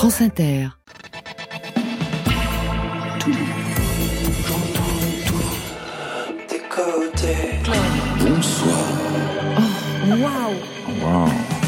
France Inter. Bonsoir. Oh, waouh Wow.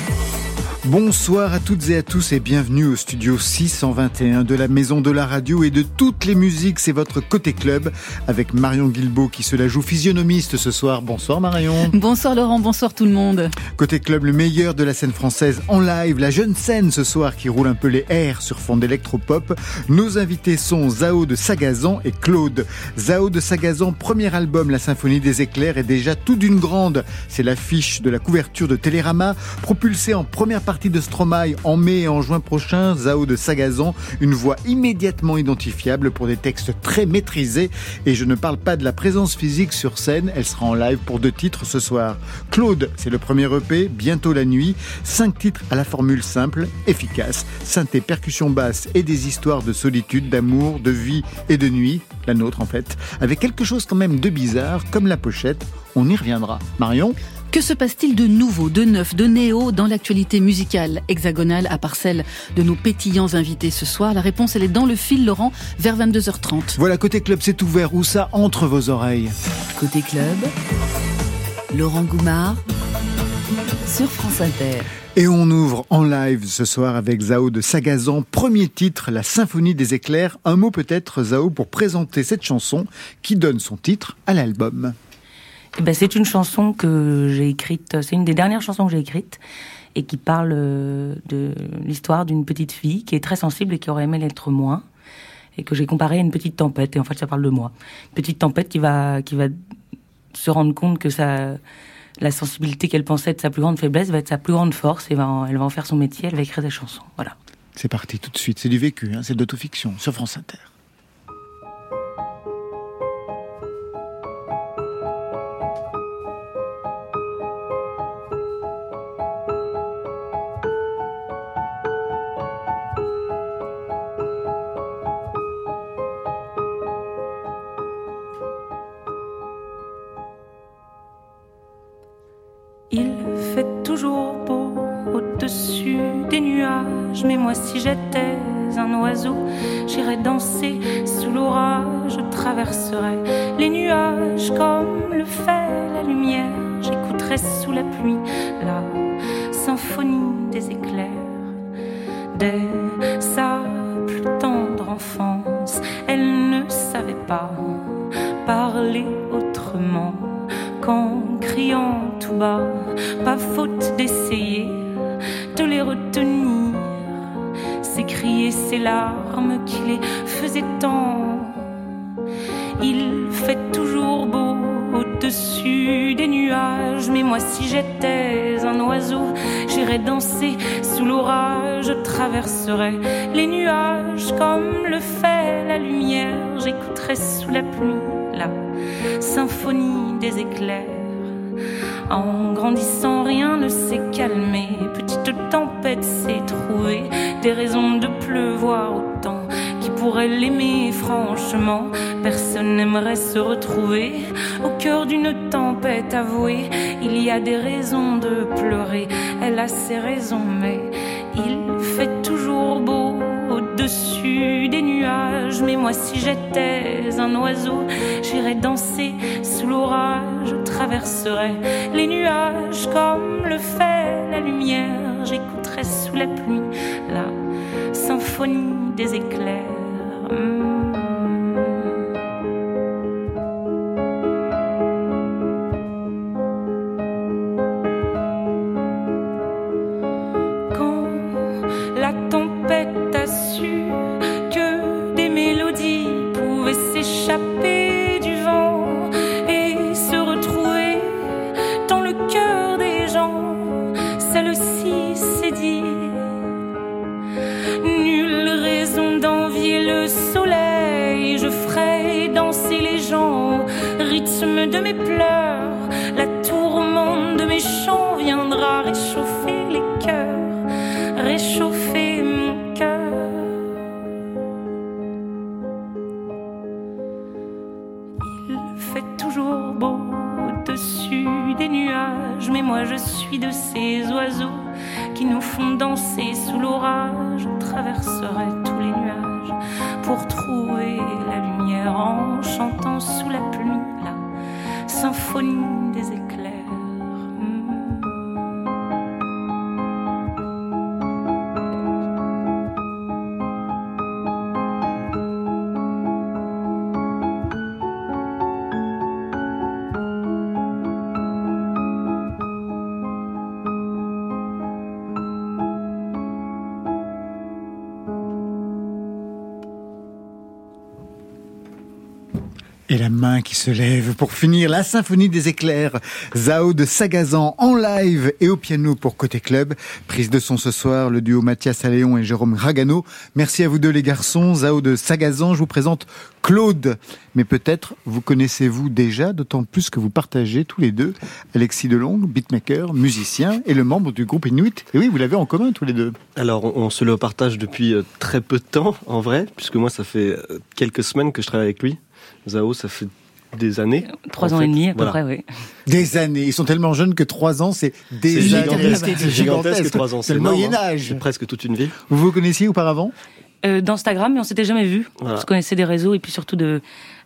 Bonsoir à toutes et à tous et bienvenue au studio 621 de la Maison de la Radio et de toutes les musiques. C'est votre côté club avec Marion Guilbault qui se la joue physionomiste ce soir. Bonsoir Marion. Bonsoir Laurent, bonsoir tout le monde. Côté club, le meilleur de la scène française en live, la jeune scène ce soir qui roule un peu les airs sur fond d'électropop. Nos invités sont Zao de Sagazan et Claude. Zao de Sagazan, premier album, La Symphonie des éclairs, est déjà tout d'une grande. C'est l'affiche de la couverture de Télérama, propulsée en première partie de Stromae en mai et en juin prochain. Zao de Sagazan, une voix immédiatement identifiable pour des textes très maîtrisés. Et je ne parle pas de la présence physique sur scène, elle sera en live pour deux titres ce soir. Claude, c'est le premier EP, bientôt la nuit. Cinq titres à la formule simple, efficace, synthé, percussion basse et des histoires de solitude, d'amour, de vie et de nuit, la nôtre en fait, avec quelque chose quand même de bizarre, comme la pochette. On y reviendra. Marion? Que se passe-t-il de nouveau, de neuf, de néo dans l'actualité musicale hexagonale à part celle de nos pétillants invités ce soir? La réponse, elle est dans le fil, Laurent, vers 22h30. Voilà, côté club, c'est ouvert. Où ça entre vos oreilles? Côté club, Laurent Goumard sur France Inter. Et on ouvre en live ce soir avec Zao de Sagazan, premier titre, La Symphonie des éclairs. Un mot peut-être, Zao, pour présenter cette chanson qui donne son titre à l'album. Eh ben, c'est une chanson que j'ai écrite, c'est une des dernières chansons que j'ai écrites et qui parle euh, de l'histoire d'une petite fille qui est très sensible et qui aurait aimé l'être moins et que j'ai comparé à une petite tempête et en fait ça parle de moi. Une petite tempête qui va qui va se rendre compte que ça la sensibilité qu'elle pensait être sa plus grande faiblesse va être sa plus grande force et va en- elle va en faire son métier, elle va écrire des chansons. Voilà. C'est parti tout de suite, c'est du vécu, hein, c'est de l'autofiction sur France Inter. S'est. Des raisons de pleuvoir autant. Qui pourrait l'aimer franchement Personne n'aimerait se retrouver au cœur d'une tempête avouée. Il y a des raisons de pleurer. Elle a ses raisons, mais il fait toujours beau au-dessus des nuages. Mais moi, si j'étais un oiseau, j'irais danser sous l'orage. Traverserais les nuages comme le fait la lumière. Sous la pluie la symphonie des éclairs. Et la main qui se lève pour finir la symphonie des éclairs. Zao de Sagazan en live et au piano pour Côté Club. Prise de son ce soir, le duo Mathias Alléon et Jérôme Ragano. Merci à vous deux les garçons. Zao de Sagazan, je vous présente Claude. Mais peut-être vous connaissez-vous déjà, d'autant plus que vous partagez tous les deux Alexis Delongue, beatmaker, musicien et le membre du groupe Inuit. Et oui, vous l'avez en commun tous les deux. Alors on, se le partage depuis euh, très peu de temps en vrai, puisque moi ça fait euh, quelques semaines que je travaille avec lui. Zao, ça fait des années. Trois ans et demi à peu près, oui. Des années. Ils sont tellement jeunes que trois ans, c'est des années. C'est gigantesque, trois ans. C'est le Moyen Âge. C'est presque toute une vie. Vous vous connaissiez auparavant? Euh, D'Instagram, mais on s'était jamais vu. On se connaissait des réseaux et puis surtout de.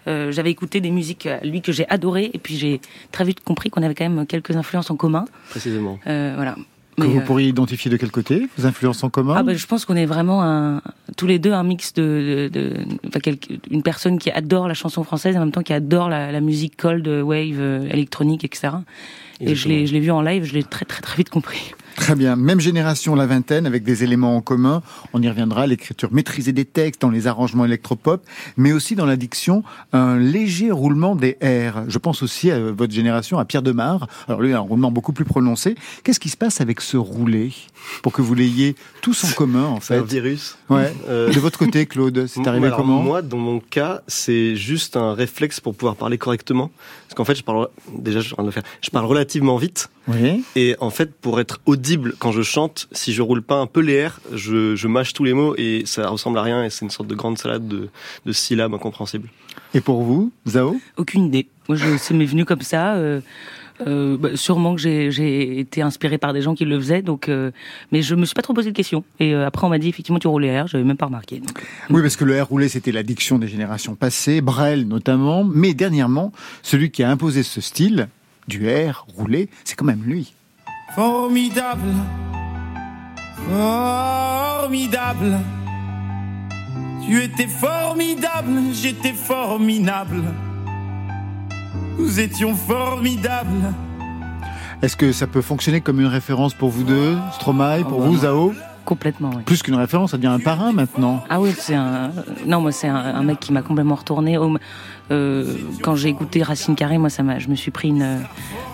Euh, j'avais écouté des musiques lui que j'ai adoré et puis j'ai très vite compris qu'on avait quand même quelques influences en commun. Précisément. Euh, voilà que vous euh, pourriez identifier de quel côté Vos influences en commun ah bah, Je pense qu'on est vraiment un, tous les deux un mix de, de, de enfin, une personne qui adore la chanson française et en même temps qui adore la, la musique cold, wave, euh, électronique, etc. Et je l'ai, je l'ai vu en live, je l'ai très très très vite compris. Très bien. Même génération, la vingtaine, avec des éléments en commun. On y reviendra. L'écriture maîtrisée des textes, dans les arrangements électropop, mais aussi dans l'addiction, un léger roulement des R. Je pense aussi à votre génération, à Pierre Demar. Alors lui, un roulement beaucoup plus prononcé. Qu'est-ce qui se passe avec ce roulé pour que vous l'ayez tous en commun, en fait? Un virus. Ouais. Euh, de votre côté, Claude, c'est arrivé comment? Moi, dans mon cas, c'est juste un réflexe pour pouvoir parler correctement. Parce qu'en fait, je parle déjà, je, le faire. je parle relativement vite. Oui. Et en fait, pour être audible quand je chante, si je roule pas un peu les airs, je, je mâche tous les mots et ça ressemble à rien et c'est une sorte de grande salade de, de syllabes incompréhensibles. Et pour vous, Zao? Aucune idée. Moi, je, ça m'est venu comme ça. Euh, euh, bah, sûrement que j'ai été inspiré par des gens qui le faisaient, donc, euh, mais je me suis pas trop posé de questions. Et euh, après, on m'a dit effectivement tu roules les airs, j'avais même pas remarqué. Donc. Oui, parce que le air roulé, c'était l'addiction des générations passées, Brel notamment, mais dernièrement, celui qui a imposé ce style du air roulé, c'est quand même lui. Formidable, formidable. Tu étais formidable, j'étais formidable. Nous étions formidables. Est-ce que ça peut fonctionner comme une référence pour vous deux, Stromae, pour vous, Zao Complètement, oui. Plus qu'une référence, ça devient un parrain maintenant. Ah oui, c'est un. Non, moi, c'est un, mec qui m'a complètement retourné. Euh, quand j'ai écouté Racine Carré, moi, ça m'a, je me suis pris une,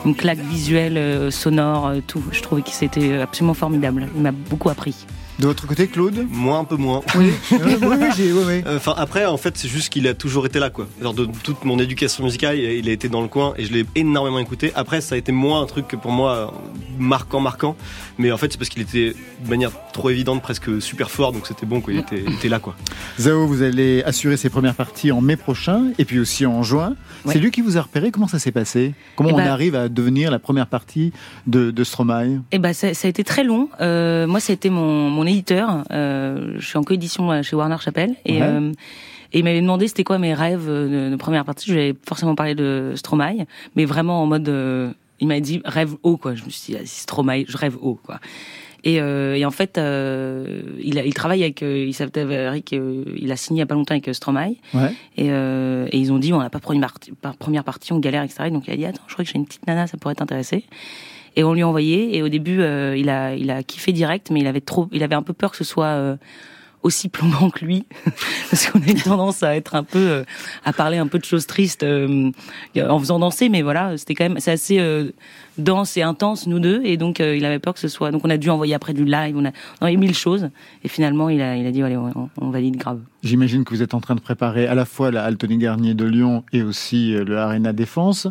une claque visuelle, euh, sonore, euh, tout. Je trouvais que c'était absolument formidable. Il m'a beaucoup appris. De votre côté, Claude Moi, un peu moins. Oui, oui, oui, oui. Enfin, après, en fait, c'est juste qu'il a toujours été là, quoi. Genre, de toute mon éducation musicale, il a été dans le coin et je l'ai énormément écouté. Après, ça a été moins un truc que pour moi marquant, marquant. Mais en fait, c'est parce qu'il était de manière trop évidente, presque super fort, donc c'était bon, quoi. Il était, était, là, quoi. Zao, vous allez assurer ses premières parties en mai prochain et puis aussi en juin. C'est lui qui vous a repéré. Comment ça s'est passé? Comment eh on ben arrive à devenir la première partie de, de Stromae? Eh ben, ça, ça, a été très long. Euh, moi, ça a été mon, mon éditeur. Euh, je suis en coédition euh, chez Warner Chappell et euh, et il m'avait demandé c'était quoi mes rêves de, première partie. Je lui ai forcément parlé de Stromae, mais vraiment en mode, il m'a dit rêve haut quoi. Je me suis dit ah, Stromae, je rêve haut quoi. Et, euh, et, en fait, euh, il, a, il travaille avec, euh, il s'avérait qu'il a signé il y a pas longtemps avec Stromae. Ouais. Et, et, ils ont dit, on n'a pas première partie, première partie, on galère, etc. donc il a dit, attends, je crois que j'ai une petite nana, ça pourrait t'intéresser et on lui a envoyé. Et au début euh, il a il a kiffé direct mais il avait trop il avait un peu peur que ce soit euh, aussi plombant que lui. Parce qu'on a une tendance à être un peu euh, à parler un peu de choses tristes en faisant danser. Mais voilà c'était quand même c'est assez dense et intense nous deux. Et donc il avait peur que ce soit donc on a dû envoyer après du live. On a on a mille choses. Et finalement il a il a dit allez on, on valide grave. J'imagine que vous êtes en train de préparer à la fois la Altony Garnier de Lyon et aussi le Arena Défense.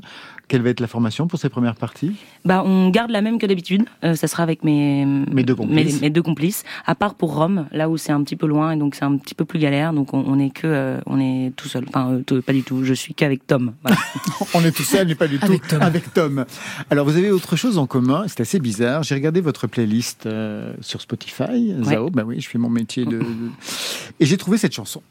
Quelle va être la formation pour ces premières parties? Bah, on garde la même que d'habitude. Euh, ça sera avec mes mes deux complices. Mes, deux complices. À part pour Rome, là où c'est un petit peu loin et donc c'est un petit peu plus galère. Donc on, est que euh, on est tout seul. Enfin, euh, pas du tout. Je suis qu'avec Tom. on est tout seul, mais pas du tout avec Tom. avec Tom. Alors vous avez autre chose en commun? C'est assez bizarre. J'ai regardé votre playlist sur Spotify. Zao, bah oui, je fais mon métier de... et j'ai trouvé cette chanson.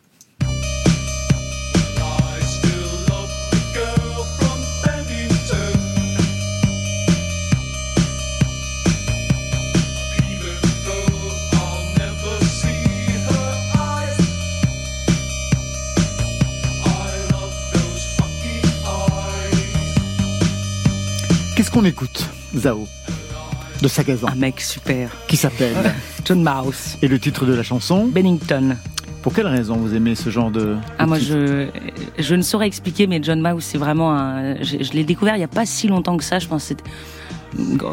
Qu'est-ce qu'on écoute, Zao De Sagazan. Un mec super. Qui s'appelle John Mouse. Et le titre de la chanson Bennington. Pour quelle raison vous aimez ce genre de... Ah moi je je ne saurais expliquer mais John Mouse c'est vraiment un je, je l'ai découvert il y a pas si longtemps que ça je pense c'était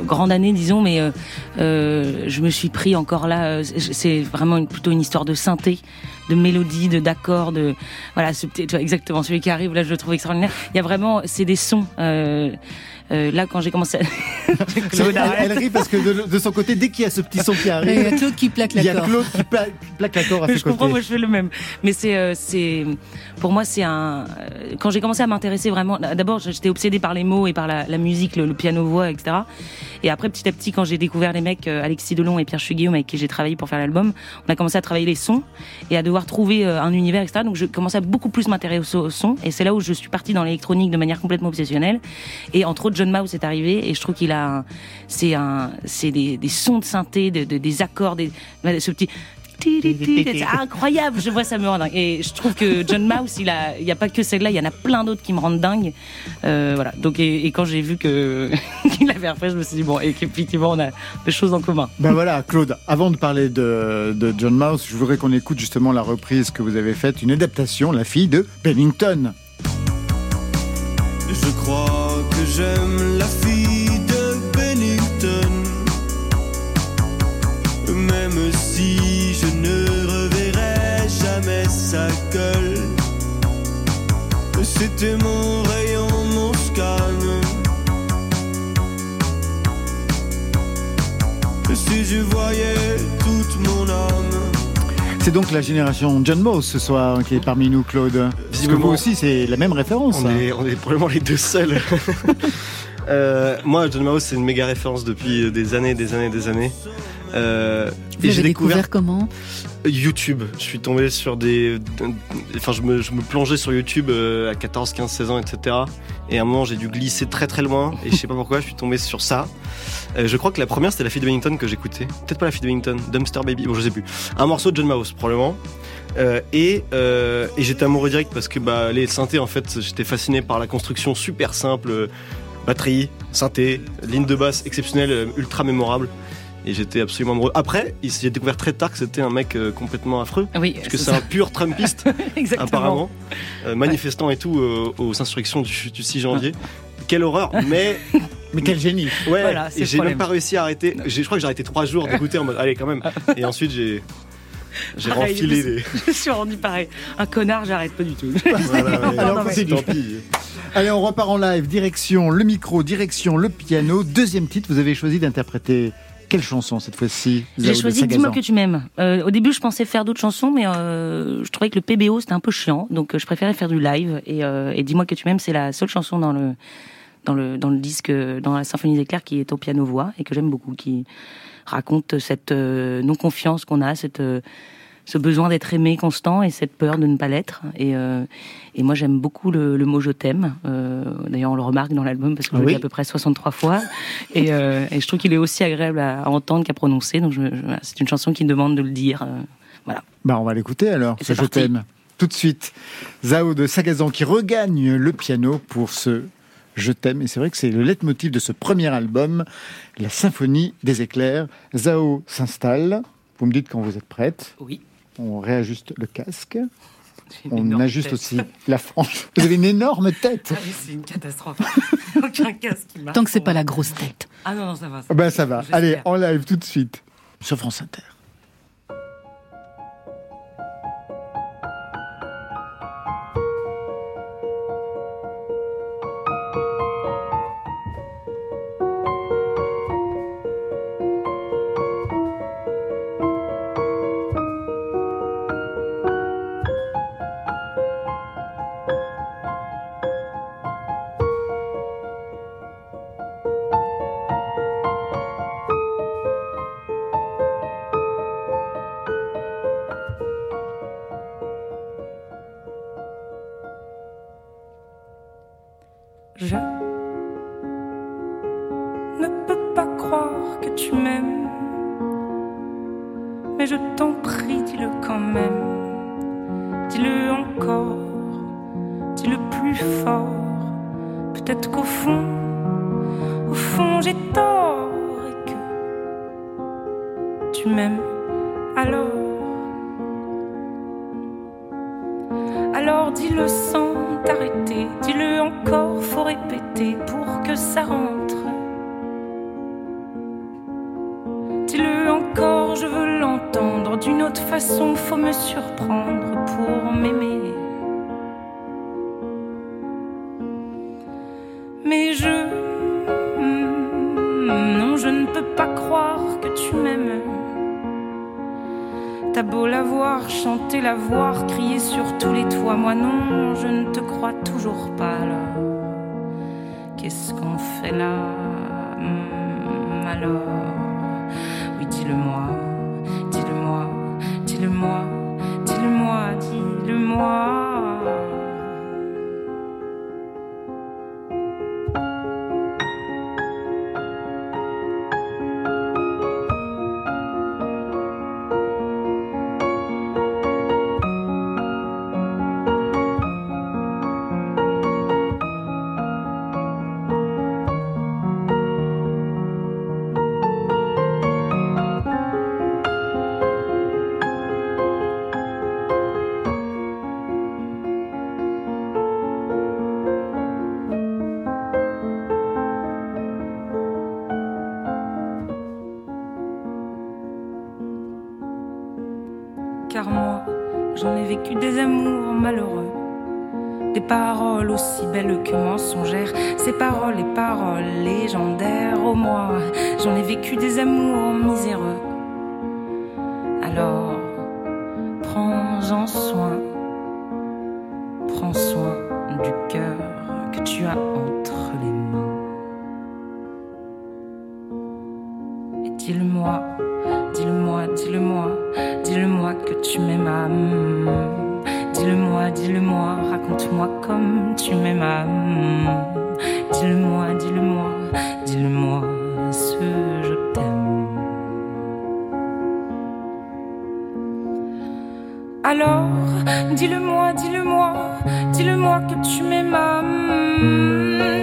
grande année disons mais euh, euh, je me suis pris encore là euh, c'est- vraiment une- plutôt une histoire de synthé de mélodie de d'accords de voilà ce petit- exactement celui qui arrive là je le trouve extraordinaire il y a vraiment c'est des sons euh, là quand j'ai commencé à... Claude, elle, elle rit parce que de, de son côté, dès qu'il y a ce petit son qui Et Il y arrive, a Claude qui plaque il y a. Claude qui pla- qui plaque l'accord à Mais ses je comprends, côtés. moi je fais le même. Mais c'est, euh, c'est, pour moi c'est un. euh, Quand j'ai commencé à m'intéresser vraiment, d'abord j'étais obsédée par les mots et par la, la musique, le, le piano voix, etc. Et après petit à petit, quand j'ai découvert les mecs Alexis Delon et Pierre Chuguillaume avec qui j'ai travaillé pour faire l'album, on a commencé à travailler les sons et à devoir trouver un univers, etc. Donc je commençais à beaucoup plus m'intéresser au son et c'est là où je suis partie dans l'électronique de manière complètement obsessionnelle. Et entre autres, John Mouse est arrivé et je trouve qu'il a, un- c'est un, c'est des, des sons de synthé, de, de- des accords, des, ce petit. C'est incroyable, je vois ça me rend dingue. Et je trouve que John Mouse, il a, il y a pas que celle-là, il y en a plein d'autres qui me rendent dingue. Euh, voilà. Donc et, et quand j'ai vu que qu'il avait refait, je me suis dit bon, et qu'effectivement on a des choses en commun. Ben voilà, Claude, avant de parler de, de John Mouse, je voudrais qu'on écoute justement la reprise que vous avez faite, une adaptation, La fille de Pennington. Je crois j'aime la fille de Bennington. Même si je ne reverrai jamais sa gueule. C'était mon rayon, mon scan. Si je voyais toute mon âme. C'est donc la génération John Mouse ce soir qui est parmi nous, Claude. Parce que vous aussi, c'est la même référence. On hein. est, on est probablement les deux seuls. Euh, moi, John Mouse, c'est une méga référence depuis des années, des années, des années. Euh, Vous et j'ai découvert découvert comment? YouTube. Je suis tombé sur des. Enfin, je me, je me plongeais sur YouTube euh, à 14, 15, 16 ans, etc. Et à un moment, j'ai dû glisser très très loin. Et je sais pas pourquoi, je suis tombé sur ça. Euh, je crois que la première, c'était la fille de Bennington que j'écoutais. Peut-être pas la fille de Bennington, Dumpster Baby, bon, je sais plus. Un morceau de John Mouse, probablement. Euh, et euh, et j'étais amoureux direct parce que bah, les synthés, en fait, j'étais fasciné par la construction super simple. euh, batterie, synthé, ligne de basse exceptionnelle, ultra mémorable. Et j'étais absolument amoureux. Après, j'ai découvert très tard que c'était un mec complètement affreux. Oui, Parce que c'est un pur Trumpiste, apparemment, euh, manifestant et tout euh, aux instructions du, du 6 janvier. Quelle horreur, mais Mais quel génie ouais, Voilà, c'est et j'ai même pas réussi à arrêter. Je crois que j'ai arrêté trois jours d'écouter en mode allez quand même. Et ensuite j'ai j'ai renfilé. Je me suis rendu pareil. Un connard, j'arrête pas du tout. Voilà, ouais. Alors, non, mais- continue. Tant pis. Allez, on repart en live. Direction le micro, direction le piano. Deuxième titre, vous avez choisi d'interpréter quelle chanson cette fois-ci J'ai choisi Dis-moi que tu m'aimes. Euh, au début, je pensais faire d'autres chansons, mais euh, je trouvais que le PBO c'était un peu chiant, donc euh, je préférais faire du live. Et, euh, et Dis-moi que tu m'aimes, c'est la seule chanson dans le dans le dans le disque, dans la symphonie des éclairs qui est au piano voix et que j'aime beaucoup, qui raconte cette euh, non confiance qu'on a, cette euh, ce besoin d'être aimé constant et cette peur de ne pas l'être. Et, euh, et moi, j'aime beaucoup le, le mot je t'aime. Euh, D'ailleurs, on le remarque dans l'album parce que je Ah le oui. dis à peu près 63 fois. Et, euh, et je trouve qu'il est aussi agréable à, à entendre qu'à prononcer. Donc, c'est une chanson qui me demande de le dire. voilà. Bah, on va l'écouter alors, ce Je t'aime. Tout de suite, Zao de Sagazan qui regagne le piano pour ce Je t'aime. Et c'est vrai que c'est le leitmotiv de ce premier album, la symphonie des éclairs. Zao s'installe. Vous me dites quand vous êtes prête. Oui. On réajuste le casque. On ajuste aussi la frange. Vous avez une énorme tête. Ah c'est une catastrophe. Aucun casque qui marche. Tant que c'est pas la grosse tête. Ah non, non, ça va. Ben ça va. Allez, en live tout de suite sur France Inter. Pour que ça rentre. Dis-le encore, je veux l'entendre. D'une autre façon, faut me surprendre pour m'aimer. Mais je. Non, je ne peux pas croire que tu m'aimes. T'as beau la voir, chanter, la voir, crier sur tous les toits. Moi non, je ne te crois toujours pas. Qu'est-ce qu'on fait là? Hmm, tu as entre les mains. Dis-le-moi, dis-le-moi, dis-le-moi, dis-le-moi que tu m'aimes. Dis-le-moi, dis-le-moi, raconte-moi comme tu m'aimes. Dis-le-moi, dis-le-moi, dis-le-moi ce je t'aime. Alors, dis-le-moi, dis-le-moi, dis-le-moi que tu m'aimes.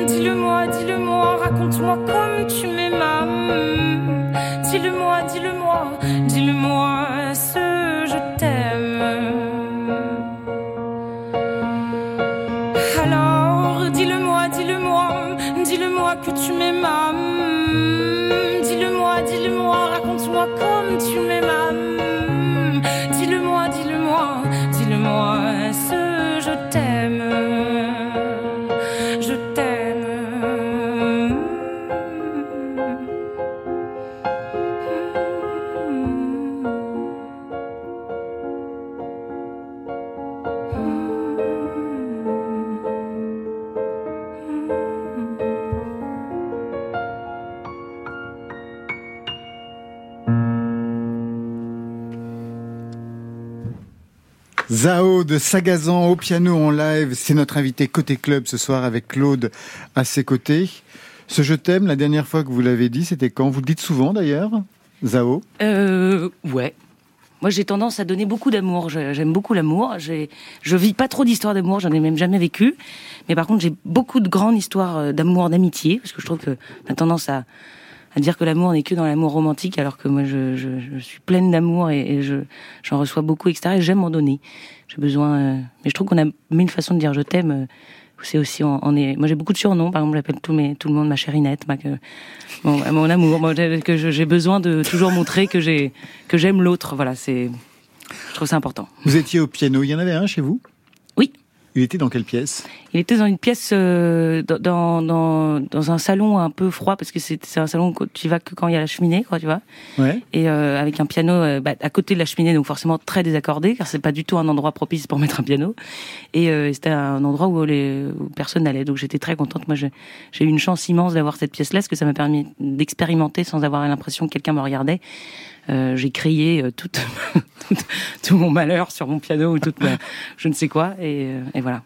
Dis-le-moi, dis-le-moi, raconte-moi comme tu m'aimes. Zao de Sagazan au piano en live, c'est notre invité côté club ce soir avec Claude à ses côtés. Ce je t'aime, la dernière fois que vous l'avez dit, c'était quand? Vous le dites souvent d'ailleurs, Zao? Euh, ouais. Moi, j'ai tendance à donner beaucoup d'amour. J'aime beaucoup l'amour. Je vis pas trop d'histoires d'amour. J'en ai même jamais vécu. Mais par contre, j'ai beaucoup de grandes histoires euh, d'amour, d'amitié, parce que je trouve que on a tendance à, à dire que l'amour n'est que dans l'amour romantique, alors que moi, je, je, je suis pleine d'amour et, et je j'en reçois beaucoup, etc. Et j'aime en donner. J'ai besoin. euh, Mais je trouve qu'on a mille façons de dire je t'aime. euh, C'est aussi on, on est. Moi, j'ai beaucoup de surnoms. Par exemple, j'appelle tout mes tout le monde ma chérinette, ma que mon, mon amour. Moi, que j'ai besoin de toujours montrer que j'ai que j'aime l'autre. Voilà, c'est. Je trouve ça important. Vous étiez au piano, il y en avait un chez vous? Oui. Il était dans quelle pièce? Il était dans une pièce, euh, dans, dans, dans un salon un peu froid, parce que c'est c'est un salon où tu vas que quand il y a la cheminée, quoi, tu vois. Ouais. Et euh, avec un piano euh, bah, à côté de la cheminée, donc forcément très désaccordé, car c'est pas du tout un endroit propice pour mettre un piano. Et euh, c'était un endroit où, les, où personne n'allait, donc j'étais très contente. Moi, j'ai j'ai eu une chance immense d'avoir cette pièce-là, parce que ça m'a permis d'expérimenter sans avoir l'impression que quelqu'un me regardait. Euh, j'ai crié euh, tout, tout, tout mon malheur sur mon piano ou toute ma, je ne sais quoi, et, euh, et voilà.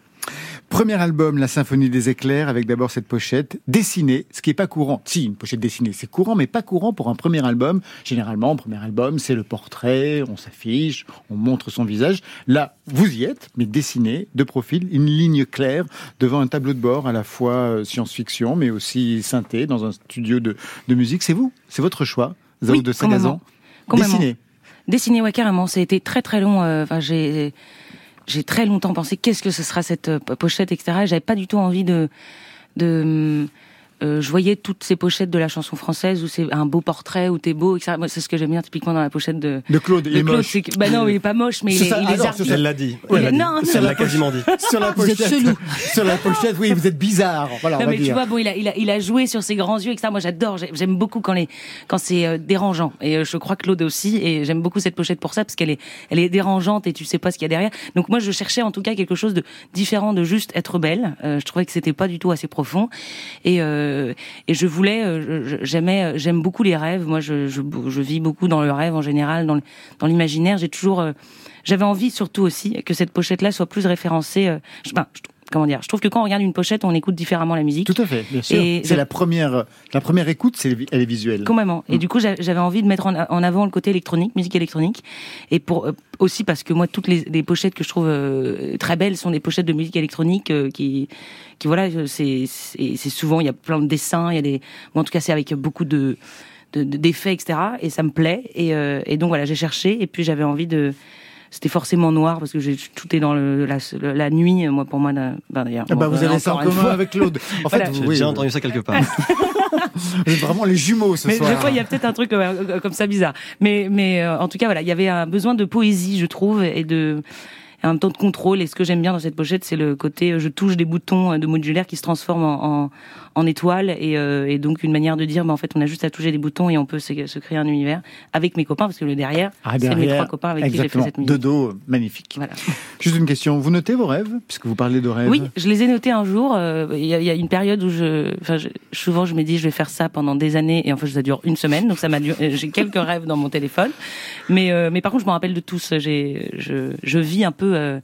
Premier album, La Symphonie des éclairs, avec d'abord cette pochette dessinée, ce qui est pas courant. Si, une pochette dessinée, c'est courant, mais pas courant pour un premier album. Généralement, un premier album, c'est le portrait, on s'affiche, on montre son visage. Là, vous y êtes, mais dessiné, de profil, une ligne claire, devant un tableau de bord à la fois science-fiction, mais aussi synthé, dans un studio de, de musique. C'est vous, c'est votre choix, Zao Oui, de Sagazan? Complètement. Dessiné. Dessiner, ouais, carrément. Ça a été très très long. euh, Enfin, j'ai j'ai très longtemps pensé qu'est-ce que ce sera cette euh, pochette, etc. J'avais pas du tout envie de de euh, je voyais toutes ces pochettes de la chanson française où c'est un beau portrait, où t'es beau, etc. Moi, c'est ce que j'aime bien typiquement dans la pochette de, De Claude, il de est Claude. moche. que- bah non, il est pas moche, mais il C'est est, ça. il Ah est non, c'est ça. Elle l'a dit. Il est- Elle non, non. Elle l'a quasiment dit. Sur la Vous êtes pochette, chelou. sur la pochette, oui, vous êtes bizarre. Voilà, on Non va mais tu vois bon il a il a il a joué sur ses grands yeux etc. Moi j'adore j'ai- j'aime beaucoup quand les quand c'est euh, dérangeant et euh, je crois que Claude aussi et j'aime beaucoup cette pochette pour ça parce qu'elle est elle est dérangeante et tu sais pas ce qu'il y a derrière. Donc moi je cherchais en tout cas quelque chose de différent de juste être belle. Euh, je trouvais que c'était pas du tout assez profond et euh, et je voulais euh, j'aimais j'aime beaucoup les rêves. Moi je, vis beaucoup dans le rêve en général dans l'imaginaire. J'ai toujours euh, j'avais envie surtout aussi que cette pochette là soit plus référencée. euh, ben, comment dire Je trouve que quand on regarde une pochette, on écoute différemment la musique. Tout à fait, bien sûr. C'est la première, la première écoute, c'est elle est visuelle. Complètement. Et Mm. du coup, j'a- j'avais envie de mettre en, avant le côté électronique, musique électronique, et pour euh, aussi parce que moi, toutes les, les pochettes que je trouve euh, très belles sont des pochettes de musique électronique euh, qui, qui voilà, c'est souvent il y a plein de dessins, il y a des, ou en tout cas c'est avec beaucoup de de- de- d'effets, etc. Et ça me plaît. Et, et donc voilà, j'ai cherché, et puis j'avais envie de c'était forcément noir parce que j'ai tout est dans le, la, la nuit moi pour moi ben, d'ailleurs Ah bah, bon, vous avez ça en commun fois. avec Claude. En fait, Voilà. J'ai oui, déjà vous- entendu ça quelque part. vous êtes vraiment les jumeaux ce Mais soir. des fois, il y a peut-être un truc euh, comme ça bizarre. Mais, mais euh, en tout cas, voilà, il y avait un besoin de poésie, je trouve, et de et en même temps de contrôle. Et ce que j'aime bien dans cette pochette, c'est le côté euh, je touche des boutons euh, de modulaire qui se transforment en, en, en étoiles, et, euh, et donc une manière de dire, bah, en fait, on a juste à toucher des boutons et on peut se, se créer un univers avec mes copains, parce que le derrière, Ah, c'est mes trois copains avec qui j'ai fait exactement. cette musique. De dos, magnifique. Voilà. Juste une question. Vous notez vos rêves, puisque vous parlez de rêves? Oui, je les ai notés un jour. euh, Il y, a, il y a une période où je, enfin, je- souvent je me dis je vais faire ça pendant des années et en fait ça dure une semaine, donc ça m'a duré- J'ai quelques rêves dans mon téléphone, mais euh, mais par contre je me rappelle de tous. J'ai, je, je vis un peu euh,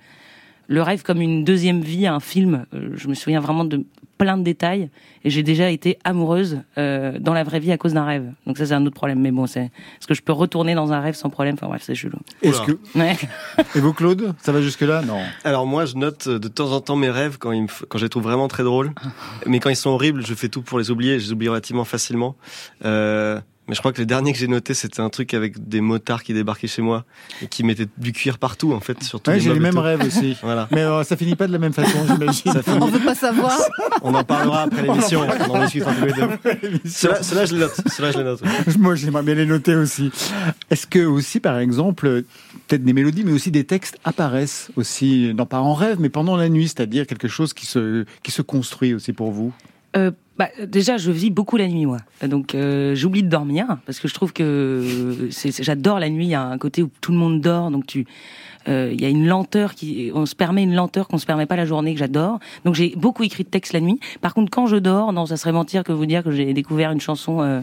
le rêve comme une deuxième vie, un film. Euh, Je me souviens vraiment de plein de détails et j'ai déjà été amoureuse euh, dans la vraie vie à cause d'un rêve. Donc ça c'est un autre problème, mais bon c'est est-ce que je peux retourner dans un rêve sans problème? Enfin bref c'est chelou. Est-ce que Ouais. et vous Claude, ça va jusque là Non. Alors moi, je note euh, de temps en temps mes rêves quand, ils me f- quand je les trouve vraiment très drôles. Mais quand ils sont horribles, je fais tout pour les oublier. Je les oublie relativement facilement. Euh, mais je crois que le dernier que j'ai noté, c'était un truc avec des motards qui débarquaient chez moi et qui mettaient du cuir partout, en fait, sur tous Ouais, les j'ai les mêmes rêves aussi. Voilà. Mais euh, ça finit pas de la même façon, j'imagine. Ça finit- On veut pas savoir. On en parlera après l'émission. On en discutera tous les deux. Cela, cela, je les note. Cela, je les note. Moi, j'aimerais bien les noter aussi. Est-ce que aussi, par exemple, peut-être des mélodies, mais aussi des textes apparaissent aussi, non pas en rêve, mais pendant la nuit, c'est-à-dire quelque chose qui se qui se construit aussi pour vous? Euh, bah, déjà, je vis beaucoup la nuit, moi. Donc, euh, j'oublie de dormir parce que je trouve que j'adore la nuit. Il y a un côté où tout le monde dort, donc tu, il y a une lenteur qui, on se permet une lenteur qu'on se permet pas la journée que j'adore. Donc, j'ai beaucoup écrit de textes la nuit. Par contre, quand je dors, non, ça serait mentir que vous dire que j'ai découvert une chanson euh,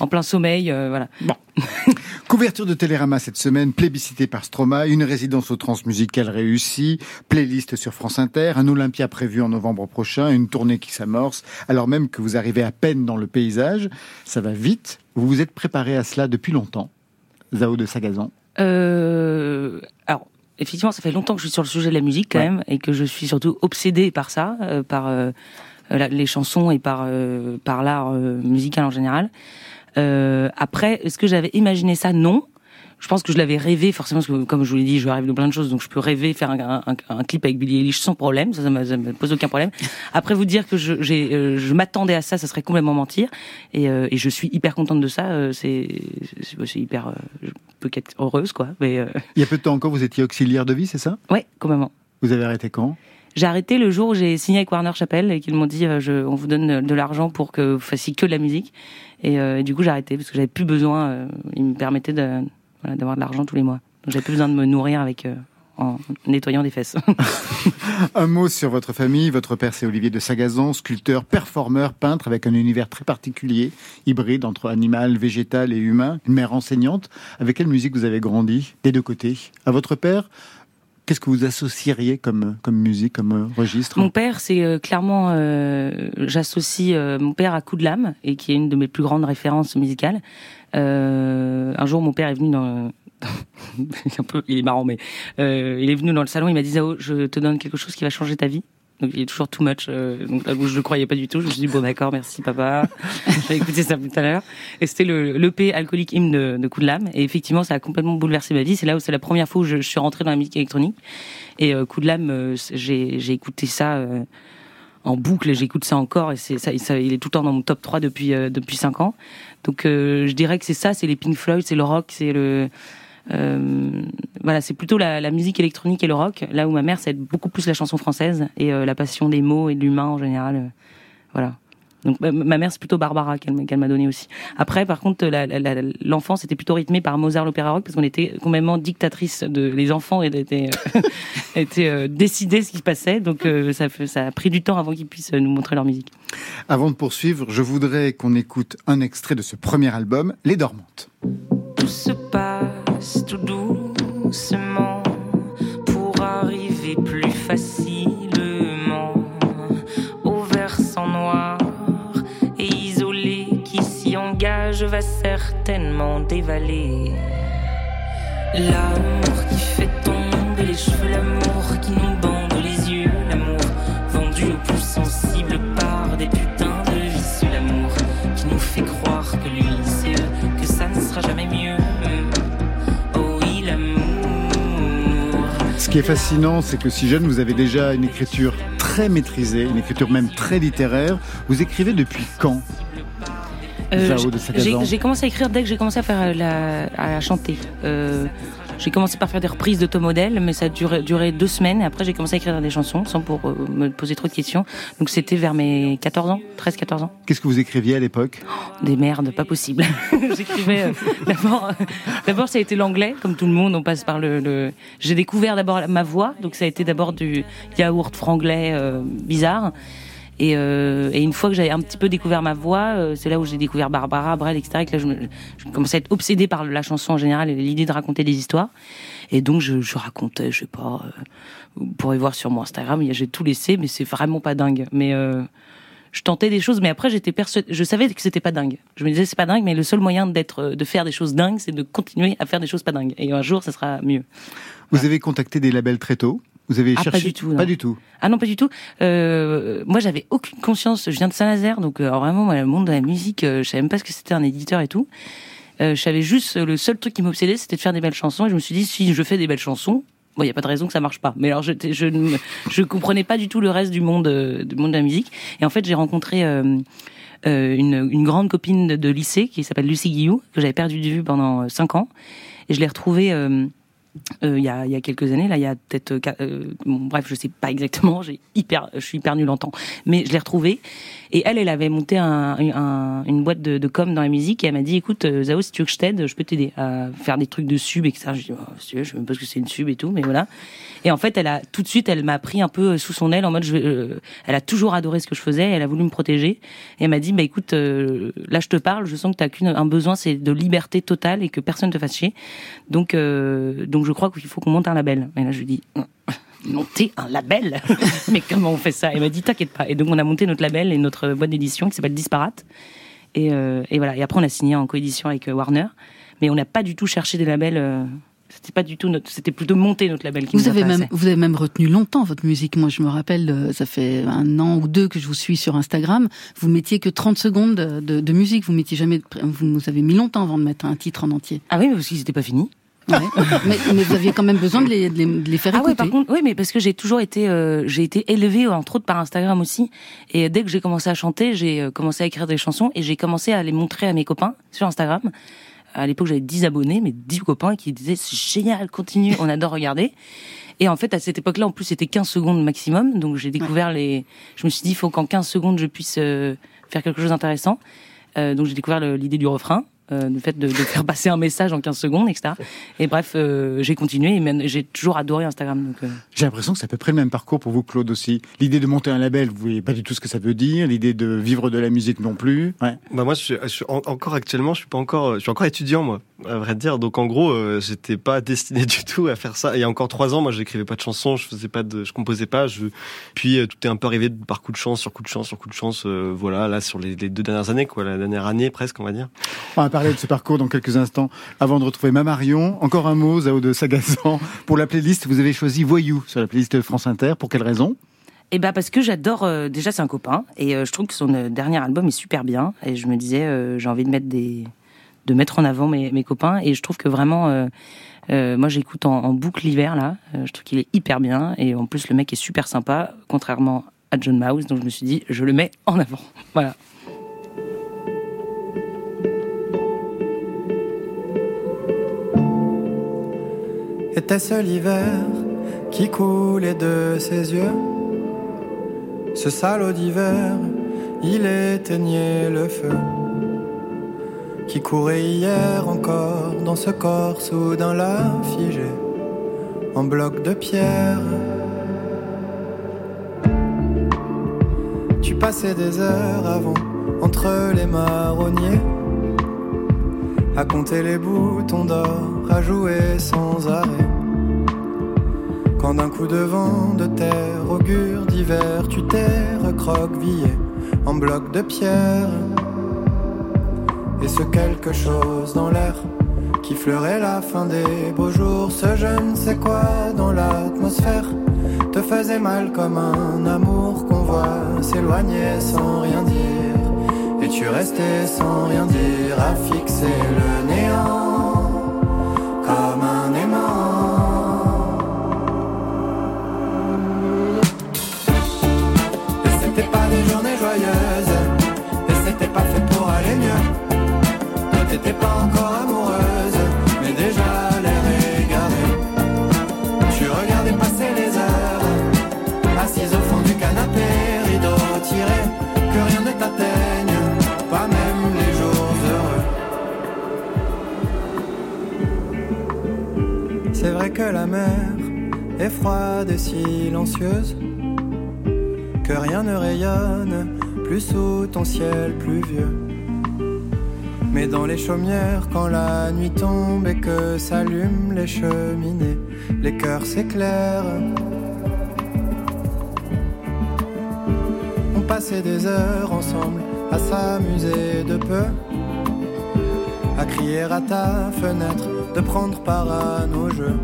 en plein sommeil. euh, voilà. Couverture de Télérama cette semaine, plébiscitée par Stroma, une résidence au transmusicale réussie, playlist sur France Inter, un Olympia prévu en novembre prochain, une tournée qui s'amorce, alors même que vous arrivez à peine dans le paysage, ça va vite. Vous vous êtes préparé à cela depuis longtemps, Zao de Sagazan? Euh, alors, effectivement, ça fait longtemps que je suis sur le sujet de la musique quand Ouais. même, et que je suis surtout obsédée par ça, euh, par euh, la- les chansons et par euh, par l'art euh, musical en général. Euh, après, est-ce que j'avais imaginé ça? Non. Je pense que je l'avais rêvé forcément parce que comme je vous l'ai dit, je rêve de plein de choses, donc je peux rêver faire un, un- un clip avec Billie Eilish sans problème, ça, ça, me, ça me pose aucun problème. Après vous dire que je, euh, je m'attendais à ça, ça serait complètement mentir, et, euh, et je suis hyper contente de ça. euh, c'est, hyper, euh, je peux qu'être heureuse quoi. Mais Il y a peu de temps encore, vous étiez auxiliaire de vie, c'est ça? Ouais, complètement. Vous avez arrêté quand? J'ai arrêté le jour où j'ai signé avec Warner Chappell et qu'ils m'ont dit euh, je, on vous donne de l'argent pour que vous fassiez que de la musique. Et, euh, et du coup j'ai arrêté parce que j'avais plus besoin. euh, ils me permettaient de, voilà, d'avoir de l'argent tous les mois. Donc j'avais plus besoin de me nourrir avec euh, en nettoyant des fesses. Un mot sur votre famille. Votre père, c'est Olivier de Sagazan, sculpteur, performeur, peintre avec un univers très particulier, hybride entre animal, végétal et humain. Une mère enseignante. Avec quelle musique vous avez grandi des deux côtés? À votre père, qu'est-ce que vous associeriez comme, comme musique, comme euh, registre? Mon père, c'est euh, clairement, euh, j'associe euh, mon père à Coup de lame et qui est une de mes plus grandes références musicales. Euh, un jour, mon père est venu dans, un peu, il est marrant, mais euh, il est venu dans le salon, il m'a dit Zao, je te donne quelque chose qui va changer ta vie. Donc il est toujours too much. euh, donc là où je ne croyais pas du tout, je me suis dit bon d'accord, merci papa. J'ai écouté ça tout à l'heure. Et c'était le l'EP alcoolique hymne de, de Coup de lame. Et effectivement, ça a complètement bouleversé ma vie. C'est là où c'est la première fois où je, je suis rentrée dans la musique électronique. Et euh, Coup de lame, euh, j'ai j'ai écouté ça. En boucle j'écoute ça encore et c'est ça, ça- il est tout le temps dans mon top 3 depuis euh, depuis 5 ans. Donc euh, je dirais que c'est ça, c'est les Pink Floyd, c'est le rock, c'est le euh, voilà, c'est plutôt la, la musique électronique et le rock. Là où ma mère, c'est beaucoup plus la chanson française et euh, la passion des mots et de l'humain en général. euh, voilà. Donc ma- mère, c'est plutôt Barbara qu'elle m'a- qu'elle m'a donné aussi. Après, par contre, l'enfance était plutôt rythmée par Mozart l'opéra rock parce qu'on était complètement dictatrice de les enfants et étaient euh, étaient euh, décidés ce qui se passait. Donc euh, ça fait- ça a pris du temps avant qu'ils puissent nous montrer leur musique. Avant de poursuivre, je voudrais qu'on écoute un extrait de ce premier album, Les Dormantes. Tout se passe tout doucement engage va certainement dévaler. L'amour qui fait tomber les cheveux, l'amour qui nous bande les yeux, l'amour vendu au plus sensible par des putains de vicieux, l'amour qui nous fait croire que lui que ça ne sera jamais mieux. Oh oui, l'amour. Ce qui est fascinant, c'est que si jeune, vous avez déjà une écriture très maîtrisée, une écriture même très littéraire. Vous écrivez depuis quand? De j'ai- commencé à écrire dès que j'ai commencé à faire euh, la, à chanter. Euh, j'ai commencé par faire des reprises de modèle, mais ça a duré, duré deux semaines. Et après, j'ai commencé à écrire des chansons sans pour euh, me poser trop de questions. Donc c'était vers mes 14 ans, 13-14 ans. Qu'est-ce que vous écriviez à l'époque? Des merdes, pas possible. J'écrivais euh, d'abord. euh, d'abord, ça a été l'anglais, comme tout le monde. On passe par le. le... J'ai découvert d'abord ma voix, donc ça a été d'abord du yaourt franglais euh, bizarre. Et, euh, et une fois que j'avais un petit peu découvert ma voix, euh, c'est là où j'ai découvert Barbara, Brel, etc. Et que là, je, me, je commençais à être obsédée par la chanson en général et l'idée de raconter des histoires. Et donc, je, je racontais, je sais pas, euh, vous pourrez voir sur mon Instagram, j'ai tout laissé, mais c'est vraiment pas dingue. Mais je tentais des choses, mais après j'étais persuadée, je savais que c'était pas dingue. Je me disais c'est pas dingue, mais le seul moyen d'être, de faire des choses dingues, c'est de continuer à faire des choses pas dingues. Et un jour, ça sera mieux. Vous avez contacté des labels très tôt? Vous avez Ah, pas cherché du tout, non. Pas du tout. Ah non, pas du tout. Euh, moi, j'avais aucune conscience. Je viens de Saint-Nazaire, donc euh, alors vraiment, moi, le monde de la musique, euh, je savais même pas ce que c'était un éditeur et tout. Euh, je savais juste le seul truc qui m'obsédait, c'était de faire des belles chansons. Et je me suis dit, si je fais des belles chansons, bon, il y a pas de raison que ça marche pas. Mais alors, je, je ne je comprenais pas du tout le reste du monde, du monde de la musique. Et en fait, j'ai rencontré une, une grande copine de, de lycée qui s'appelle Lucie Guillou, que j'avais perdu de vue pendant euh, cinq ans. Et je l'ai retrouvée. Euh, il y, a, quelques années, là, il y a peut-être, euh, euh, bref, je sais pas exactement, j'ai hyper, je suis hyper nul en temps, mais je l'ai retrouvée. Et elle, elle avait monté un, un- une boîte de, de com dans la musique et elle m'a dit, écoute, euh, Zao, si tu veux que je t'aide, je peux t'aider à faire des trucs de sub, etc. Je dis, oh, je sais même pas ce que c'est une sub et tout, mais voilà. Et en fait, elle a tout de suite, elle m'a pris un peu sous son aile en mode, je, euh, elle a toujours adoré ce que je faisais, elle a voulu me protéger. Et elle m'a dit, bah écoute, euh, là je te parle, je sens que t'as qu'un un besoin, c'est de liberté totale et que personne te fasse chier. Donc, euh, donc je crois qu'il faut qu'on monte un label. Et là, je lui dis, monter un label Mais comment on fait ça Elle m'a dit, t'inquiète pas. Et donc, on a monté notre label et notre boîte d'édition qui s'appelle Disparate. Et, euh, et voilà. Et après, on a signé en coédition avec euh, Warner. Mais on n'a pas du tout cherché des labels. euh, c'était pas du tout notre. C'était plutôt monter notre label qui Vous nous avez même, vous avez même retenu longtemps votre musique. Moi, je me rappelle, ça fait un an ou deux que je vous suis sur Instagram. Vous mettiez que 30 secondes de, musique. Vous mettiez jamais, vous nous avez mis longtemps avant de mettre un titre en entier. Ah oui, mais parce qu'ils n'étaient pas finis. Ouais. mais, mais vous aviez quand même besoin de les, de les, de les faire Ah écouter. ouais, par contre, oui, mais parce que j'ai toujours été, euh, j'ai été élevée entre autres par Instagram aussi. Et dès que j'ai commencé à chanter, j'ai euh, commencé à écrire des chansons et j'ai commencé à les montrer à mes copains sur Instagram. À l'époque, j'avais 10 abonnés, mais 10 copains qui disaient c'est génial, continue, on adore regarder. Et en fait, à cette époque-là, en plus, c'était 15 secondes maximum. Donc, j'ai découvert les. Je me suis dit, il faut qu'en 15 secondes, je puisse euh, faire quelque chose d'intéressant. Euh, donc, j'ai découvert l'idée du refrain. Euh, le fait de, de faire passer un message en 15 secondes, etc. Et bref, euh, j'ai continué et même- j'ai toujours adoré Instagram. Donc, euh, J'ai l'impression que c'est à peu près le même parcours pour vous, Claude, aussi. L'idée de monter un label, vous voyez pas du tout ce que ça veut dire. L'idée de vivre de la musique non plus. Ouais. Bah moi, je suis, je suis en- encore actuellement, je suis pas encore, je suis encore étudiant moi, à vrai dire. Donc en gros, euh, j'étais pas destiné du tout à faire ça. Il y a encore trois ans, moi, j'écrivais pas de chansons, je faisais pas de, je composais pas. Je, puis euh, tout est un peu arrivé par coup de chance, sur coup de chance, sur coup de chance. euh, voilà, là sur les, les deux dernières années, quoi, la dernière année presque, on va dire. Parler de ce parcours dans quelques instants. Avant de retrouver ma Marion, encore un mot, Zao de Sagazan. Pour la playlist, vous avez choisi Voyou sur la playlist France Inter. Pour quelle raison? Et bah parce que j'adore. euh, déjà, c'est un copain et euh, je trouve que son euh, dernier album est super bien. Et je me disais, j'ai envie de mettre des, de mettre en avant mes, copains. Et je trouve que vraiment, moi, j'écoute en, boucle l'hiver là. Je trouve qu'il est hyper bien et en plus le mec est super sympa, contrairement à John Mouse. Donc je me suis dit, je le mets en avant. Voilà. Était-ce l'hiver qui coulait de ses yeux? Ce salaud d'hiver, il éteignait le feu. Qui courait hier encore dans ce corps soudain là figé en bloc de pierre. Tu passais des heures avant entre les marronniers à compter les boutons d'or, à jouer sans arrêt. Quand d'un coup de vent de terre, augure d'hiver, tu t'es recroquevillé en bloc de pierre. Et ce quelque chose dans l'air qui fleurait la fin des beaux jours, ce je ne sais quoi dans l'atmosphère te faisait mal comme un amour qu'on voit s'éloigner sans rien dire. Tu restais sans rien dire à fixer le néant comme un aimant. Et c'était pas des journées joyeuses, et c'était pas fait pour aller mieux. T'étais pas encore froide et silencieuse, que rien ne rayonne plus sous ton ciel pluvieux. Mais dans les chaumières, quand la nuit tombe et que s'allument les cheminées, les cœurs s'éclairent. On passait des heures ensemble à s'amuser de peu, à crier à ta fenêtre, de prendre part à nos jeux.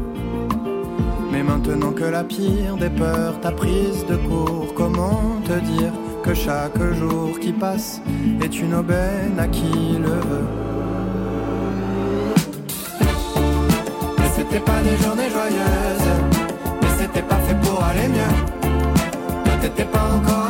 Mais maintenant que la pire des peurs t'a prise de court, comment te dire que chaque jour qui passe est une aubaine à qui le veut? Mais c'était pas des journées joyeuses, mais c'était pas fait pour aller mieux. T'étais pas encore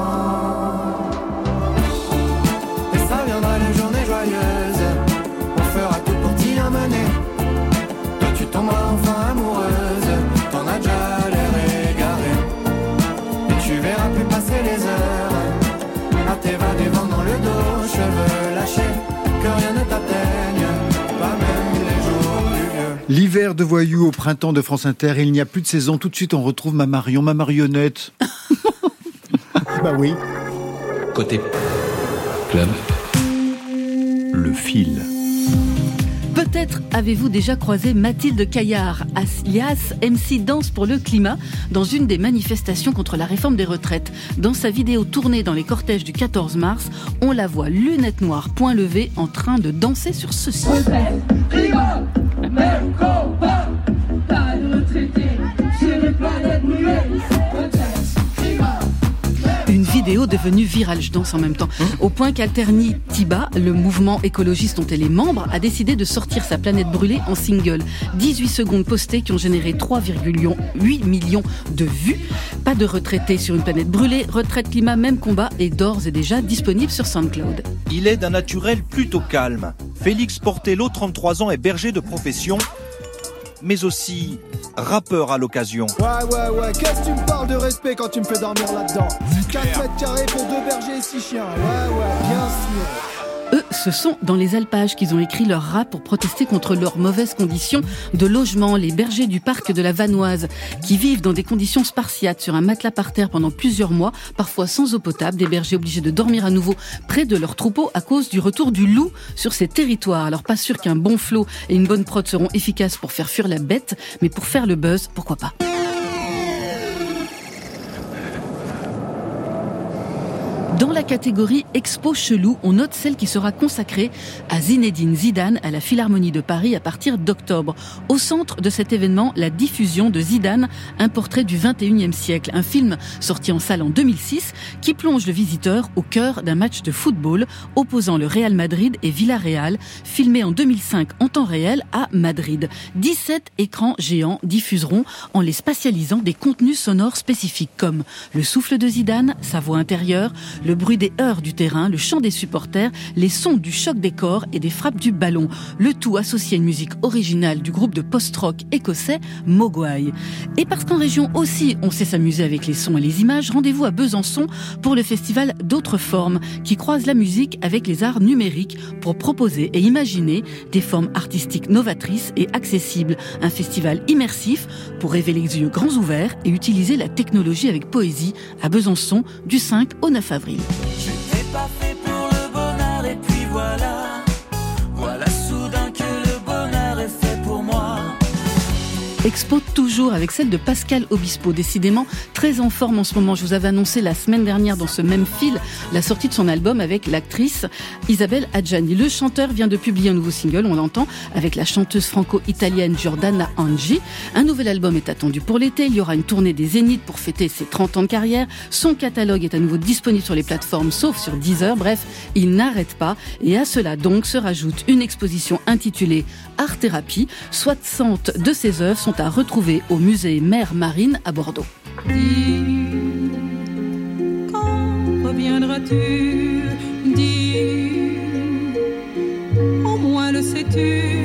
L'hiver de voyous au printemps de France Inter, il n'y a plus de saison. Tout de suite, on retrouve ma Marion, ma marionnette. bah oui. Côté club. Le fil. Peut-être avez-vous déjà croisé Mathilde Caillard, alias MC Danse pour le climat, dans une des manifestations contre la réforme des retraites. Dans sa vidéo tournée dans les cortèges du 14 mars, on la voit lunettes noires, point levé, en train de danser sur ceci. Une vidéo devenue virale, je danse en même temps, au point qu'Alterni Tiba, le mouvement écologiste dont elle est membre, a décidé de sortir sa planète brûlée en single. 18 secondes postées qui ont généré 3,8 millions de vues. Pas de retraités sur une planète brûlée, retraite climat, même combat est d'ores et déjà disponible sur SoundCloud. Il est d'un naturel plutôt calme. Félix Portello, 33 ans, est berger de profession, mais aussi rappeur à l'occasion. Ouais, ouais, ouais, qu'est-ce que tu me parles de respect quand tu me fais dormir là-dedans? 4 mètres carrés pour deux bergers et six chiens. Ouais, ouais, bien sûr. Eux, ce sont dans les alpages qu'ils ont écrit leur rap pour protester contre leurs mauvaises conditions de logement. Les bergers du parc de la Vanoise, qui vivent dans des conditions spartiates sur un matelas par terre pendant plusieurs mois, parfois sans eau potable, des bergers obligés de dormir à nouveau près de leur troupeau à cause du retour du loup sur ces territoires. Alors pas sûr qu'un bon flot et une bonne prod seront efficaces pour faire fuir la bête, mais pour faire le buzz, pourquoi pas. Dans la catégorie Expo Chelou, on note celle qui sera consacrée à Zinedine Zidane à la Philharmonie de Paris à partir d'octobre. Au centre de cet événement, la diffusion de Zidane, un portrait du 21e siècle, un film sorti en salle en 2006 qui plonge le visiteur au cœur d'un match de football opposant le Real Madrid et Villarreal, filmé en 2005 en temps réel à Madrid. 17 écrans géants diffuseront en les spatialisant des contenus sonores spécifiques comme le souffle de Zidane, sa voix intérieure, le bruit des heures du terrain, le chant des supporters, les sons du choc des corps et des frappes du ballon. Le tout associé à une musique originale du groupe de post-rock écossais Mogwai. Et parce qu'en région aussi on sait s'amuser avec les sons et les images, rendez-vous à Besançon pour le festival d'autres formes qui croise la musique avec les arts numériques pour proposer et imaginer des formes artistiques novatrices et accessibles. Un festival immersif pour rêver les yeux grands ouverts et utiliser la technologie avec poésie à Besançon du 5 au 9 avril. J'étais Expo toujours avec celle de Pascal Obispo, décidément très en forme en ce moment. Je vous avais annoncé la semaine dernière dans ce même fil la sortie de son album avec l'actrice Isabelle Adjani. Le chanteur vient de publier un nouveau single, on l'entend, avec la chanteuse franco-italienne Giordana Angi. Un nouvel album est attendu pour l'été. Il y aura une tournée des Zéniths pour fêter ses 30 ans de carrière. Son catalogue est à nouveau disponible sur les plateformes, sauf sur Deezer. Bref, il n'arrête pas. Et à cela donc se rajoute une exposition intitulée Art Thérapie. 60 de ses œuvres sont à retrouver au musée Mère Marine à Bordeaux. Quand reviendras-tu Dis, au moins le sais-tu?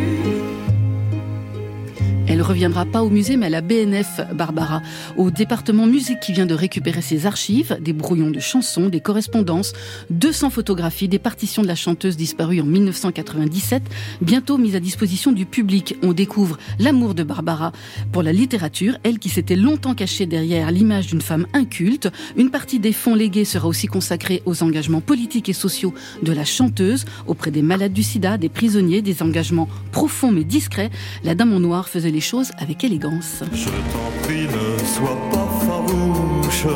Elle reviendra pas au musée, mais à la BNF, Barbara, au département musique qui vient de récupérer ses archives, des brouillons de chansons, des correspondances, 200 photographies, des partitions de la chanteuse disparue en 1997, bientôt mise à disposition du public. On découvre l'amour de Barbara pour la littérature, elle qui s'était longtemps cachée derrière l'image d'une femme inculte. Une partie des fonds légués sera aussi consacrée aux engagements politiques et sociaux de la chanteuse auprès des malades du sida, des prisonniers, des engagements profonds mais discrets. La dame en noir faisait les choses avec élégance. Je t'en prie, ne sois pas farouche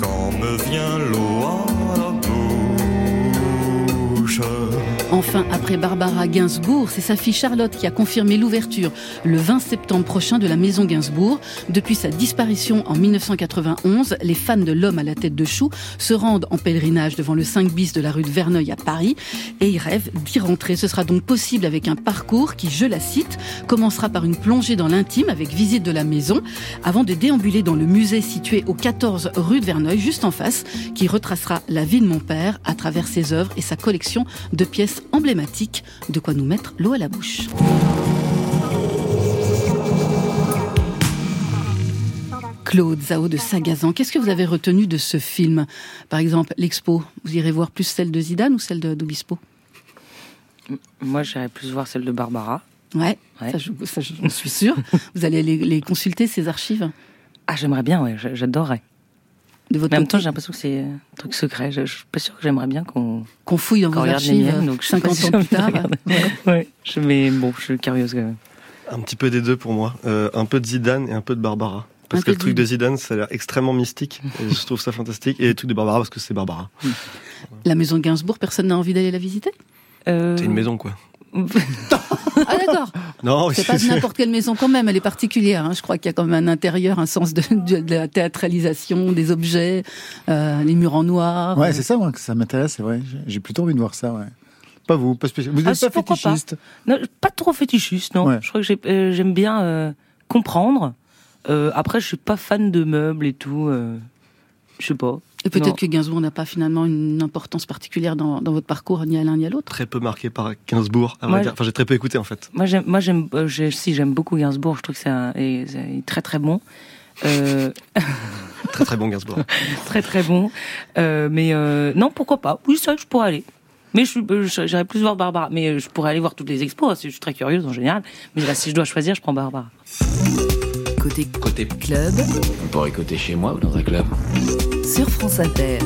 quand me vient l'eau à la bouche. Enfin, après Barbara Gainsbourg, c'est sa fille Charlotte qui a confirmé l'ouverture le 20 septembre prochain de la Maison Gainsbourg. Depuis sa disparition en 1991, les fans de l'homme à la tête de chou se rendent en pèlerinage devant le 5 bis de la rue de Verneuil à Paris et ils rêvent d'y rentrer. Ce sera donc possible avec un parcours qui, je la cite, commencera par une plongée dans l'intime avec visite de la maison avant de déambuler dans le musée situé au 14 rue de Verneuil, juste en face, qui retracera la vie de mon père à travers ses œuvres et sa collection de pièces emblématiques, de quoi nous mettre l'eau à la bouche. Claude Zao de Sagazan, qu'est-ce que vous avez retenu de ce film? Par exemple, l'expo, vous irez voir plus celle de Zidane ou celle d'Obispo? Moi, j'irais plus voir celle de Barbara. Ouais, Ouais. ça, je, ça, j'en suis sûre. vous allez les, les consulter, ces archives? Ah, j'aimerais bien, ouais, j'a- j'adorerais. De votre Mais en même temps, j'ai l'impression que c'est un truc secret. Je, je suis pas sûre que j'aimerais bien qu'on qu'on fouille dans qu'on vos archives miennes. Donc, je suis pas 50 sûre ans plus de tard. Ouais. Je, mais bon, je suis curieuse quand même. Un petit peu des deux pour moi. Euh, un peu de Zidane et un peu de Barbara. Parce Un que le truc de- de Zidane, ça a l'air extrêmement mystique. Et je trouve ça fantastique. Et le truc de Barbara, parce que c'est Barbara. La maison Gainsbourg, personne n'a envie d'aller la visiter? Euh, C'est une maison, quoi. Ah d'accord Non, C'est pas n'importe quelle maison quand même, elle est particulière. hein. Je crois qu'il y a quand même un intérieur, un sens de, de- de la théâtralisation des objets, euh, les murs en noir. Ouais, euh, c'est ça, moi, que ça m'intéresse, c'est vrai. J'ai- plutôt envie de voir ça, ouais. Pas vous, pas spécial. Vous Ah, n'êtes si, pas pourquoi pas. fétichiste. Non, pas trop fétichiste, non. Ouais. Je crois que euh, j'aime bien euh, comprendre. Euh, après, je suis pas fan de meubles et tout. euh, je sais pas. Et peut-être Non. que Gainsbourg n'a pas finalement une importance particulière dans, dans votre parcours, ni à l'un ni à l'autre. Très peu marqué par Gainsbourg. à vrai Moi, dire. Enfin, j'ai très peu écouté en fait. Moi, j'aime, moi, j'aime, euh, j'ai- si j'aime beaucoup Gainsbourg. Je trouve que c'est, un, et c'est très très bon. Euh, Très très bon Gainsbourg. très très bon. Euh, mais euh, non, pourquoi pas? Oui, c'est vrai que je pourrais aller. Mais je, je- j'irais plus voir Barbara. Mais je pourrais aller voir toutes les expos. hein, Je suis très curieuse en général. Mais là, si je dois choisir, je prends Barbara. Côté Côté club On pourrait écouter chez moi ou dans un club? Sur France Inter.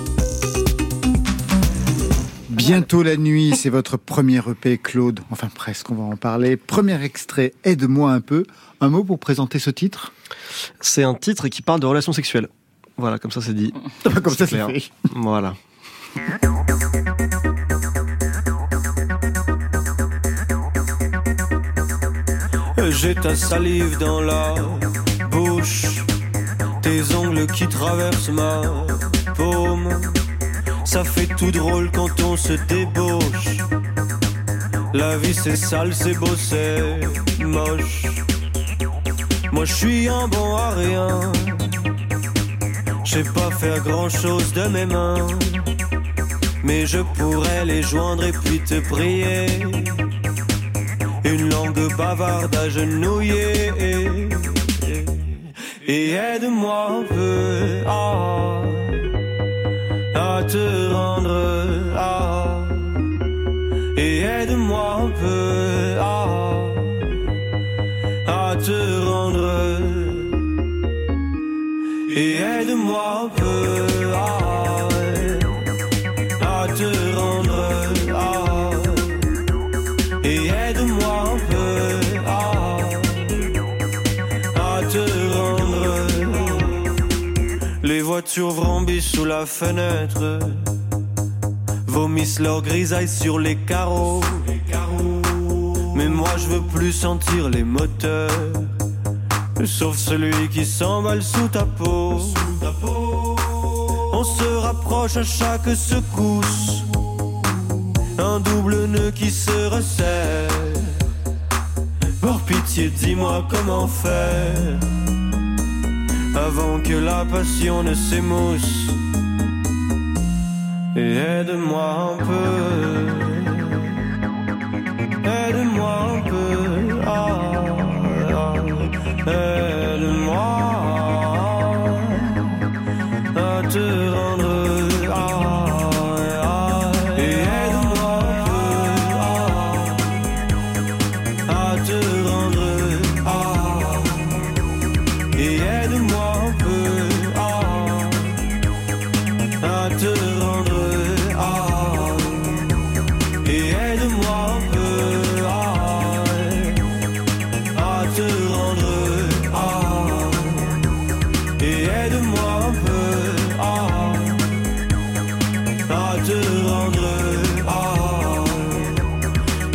Bientôt la nuit, c'est votre premier EP, Claude. Enfin, presque, on va en parler. Premier extrait, Aide-moi un peu. Un mot pour présenter ce titre? C'est un titre qui parle de relations sexuelles. Voilà, comme ça c'est dit. Comme ça, c'est clair. fait. Voilà. J'ai ta salive dans la bouche, tes ongles qui traversent ma paume. Ça fait tout drôle quand on se débauche. La vie c'est sale, c'est beau, c'est moche. Moi je suis un bon à rien. Je sais pas faire grand chose de mes mains. Mais je pourrais les joindre et puis te prier. Une langue bavarde agenouillée. Et aide-moi un peu à, à te rendre. à- et aide-moi un peu à, à te rendre. Et aide-moi un peu voitures sous la fenêtre, vomissent leur grisaille sur les carreaux. Mais moi je veux plus sentir les moteurs, sauf celui qui s'emballe sous ta peau. On se rapproche à chaque secousse un double nœud qui se resserre. Par pitié, dis-moi comment faire avant que la passion ne s'émousse. Et aide-moi un peu,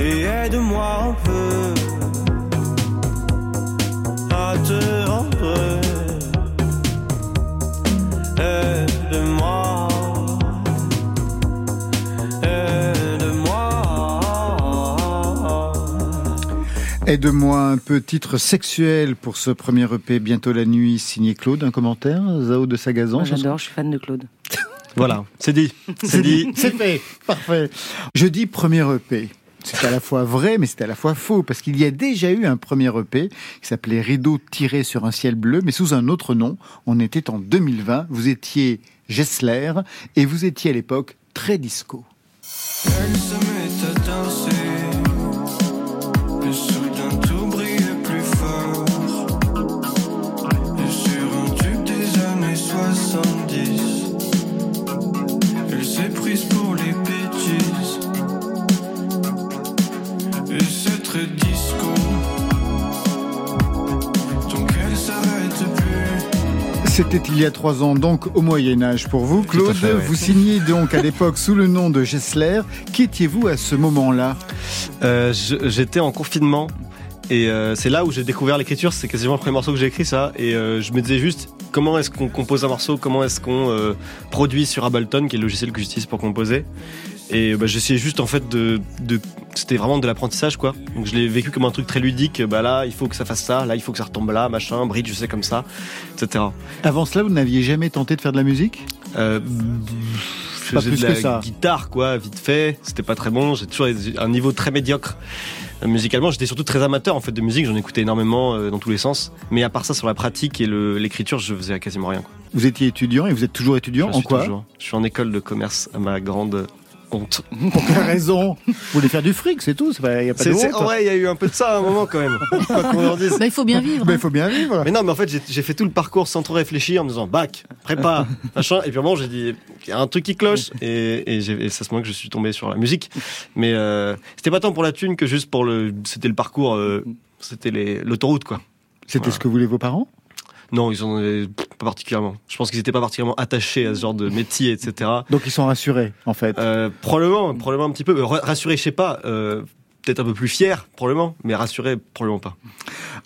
et aide-moi un peu à te rendre. Aide-moi. Aide-moi. Aide-moi un peu, titre sexuel pour ce premier EP, Bientôt la nuit, signé Claude. Un commentaire Zao de Sagazan Moi, j'adore. Je suis fan de Claude. Voilà, c'est dit. C'est dit. C'est fait, parfait. Je dis premier EP. C'est à la fois vrai, mais c'est à la fois faux, parce qu'il y a déjà eu un premier EP qui s'appelait Rideau tiré sur un ciel bleu, mais sous un autre nom. On était en 2020. Vous étiez Gessler, et vous étiez à l'époque très disco. Elle se met à danser. Et soudain tout brille plus fort. Et sur un tube des années 70. C'était il y a trois ans, donc au Moyen Âge pour vous. Claude, fait, vous signiez donc à l'époque sous le nom de Gessler. Qui étiez-vous à ce moment-là? Euh, J'étais en confinement et euh, c'est là où j'ai découvert l'écriture. C'est quasiment le premier morceau que j'ai écrit, ça. Et euh, je me disais juste comment est-ce qu'on compose un morceau, comment est-ce qu'on produit sur Ableton, qui est le logiciel que j'utilise pour composer? Et bah, j'essayais juste en fait de, de c'était vraiment de l'apprentissage quoi. Donc je l'ai vécu comme un truc très ludique. Bah là, il faut que ça fasse ça, là il faut que ça retombe là, machin, bridge, je sais comme ça, etc. Avant cela, vous n'aviez jamais tenté de faire de la musique? Euh, je Pas faisais plus de la que ça. guitare, quoi, vite fait. C'était pas très bon. J'ai toujours un niveau très médiocre. Euh, Musicalement, j'étais surtout très amateur en fait de musique. J'en écoutais énormément euh, dans tous les sens. Mais à part ça, sur la pratique et l'écriture, je faisais quasiment rien. Quoi. Vous étiez étudiant et vous êtes toujours étudiant Je en suis quoi? toujours- Je suis en école de commerce à ma grande honte. Pour quelle raison Vous voulez faire du fric, c'est tout. Il n'y a pas de C'est- c'est- honte. en vrai, il y a eu un peu de ça à un moment quand même. Quoi qu'on en dise. Bah, il faut bien vivre. Ben, il faut bien vivre. Mais non, mais en fait, j'ai- fait tout le parcours sans trop réfléchir en me disant bac, prépa, machin. Et puis à un moment, j'ai dit, il y a un truc qui cloche. Et, et, et c'est à ce moment que je suis tombé sur la musique. Mais euh, c'était pas tant pour la thune que juste pour le. C'était le parcours, euh, c'était les- l'autoroute, quoi. C'était Voilà. ce que voulaient vos parents? Non, ils avaient pas particulièrement. Je pense qu'ils étaient pas particulièrement attachés à ce genre de métier, etc. Donc ils sont rassurés, en fait. Euh, probablement, probablement un petit peu. Euh, ra- Rassurés, je sais pas. euh, Peut-être un peu plus fiers, probablement. Mais rassurés, probablement pas.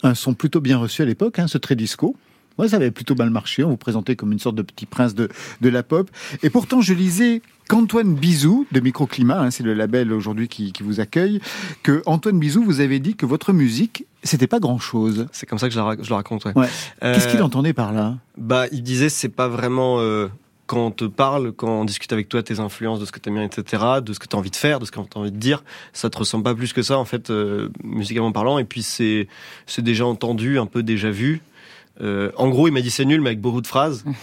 Un son plutôt bien reçu à l'époque, hein, ce très disco. Ouais, ça avait plutôt mal marché. On vous présentait comme une sorte de petit prince de, de la pop. Et pourtant, je lisais qu'Antoine Bizou, de Microclimat, hein, c'est le label aujourd'hui qui, qui vous accueille, que Antoine Bizou vous avait dit que votre musique, c'était pas grand-chose. C'est comme ça que je, la ra- je le raconte, ouais. Ouais. Qu'est-ce Euh, qu'il entendait par là? Bah, il disait c'est pas vraiment euh, quand on te parle, quand on discute avec toi, tes influences, de ce que t'aimes bien, etc., de ce que t'as envie de faire, de ce que t'as envie de dire, ça te ressemble pas plus que ça en fait, euh, musicalement parlant. Et puis c'est c'est déjà entendu, un peu déjà vu. Euh, en gros, il m'a dit c'est nul, mais avec beaucoup de phrases.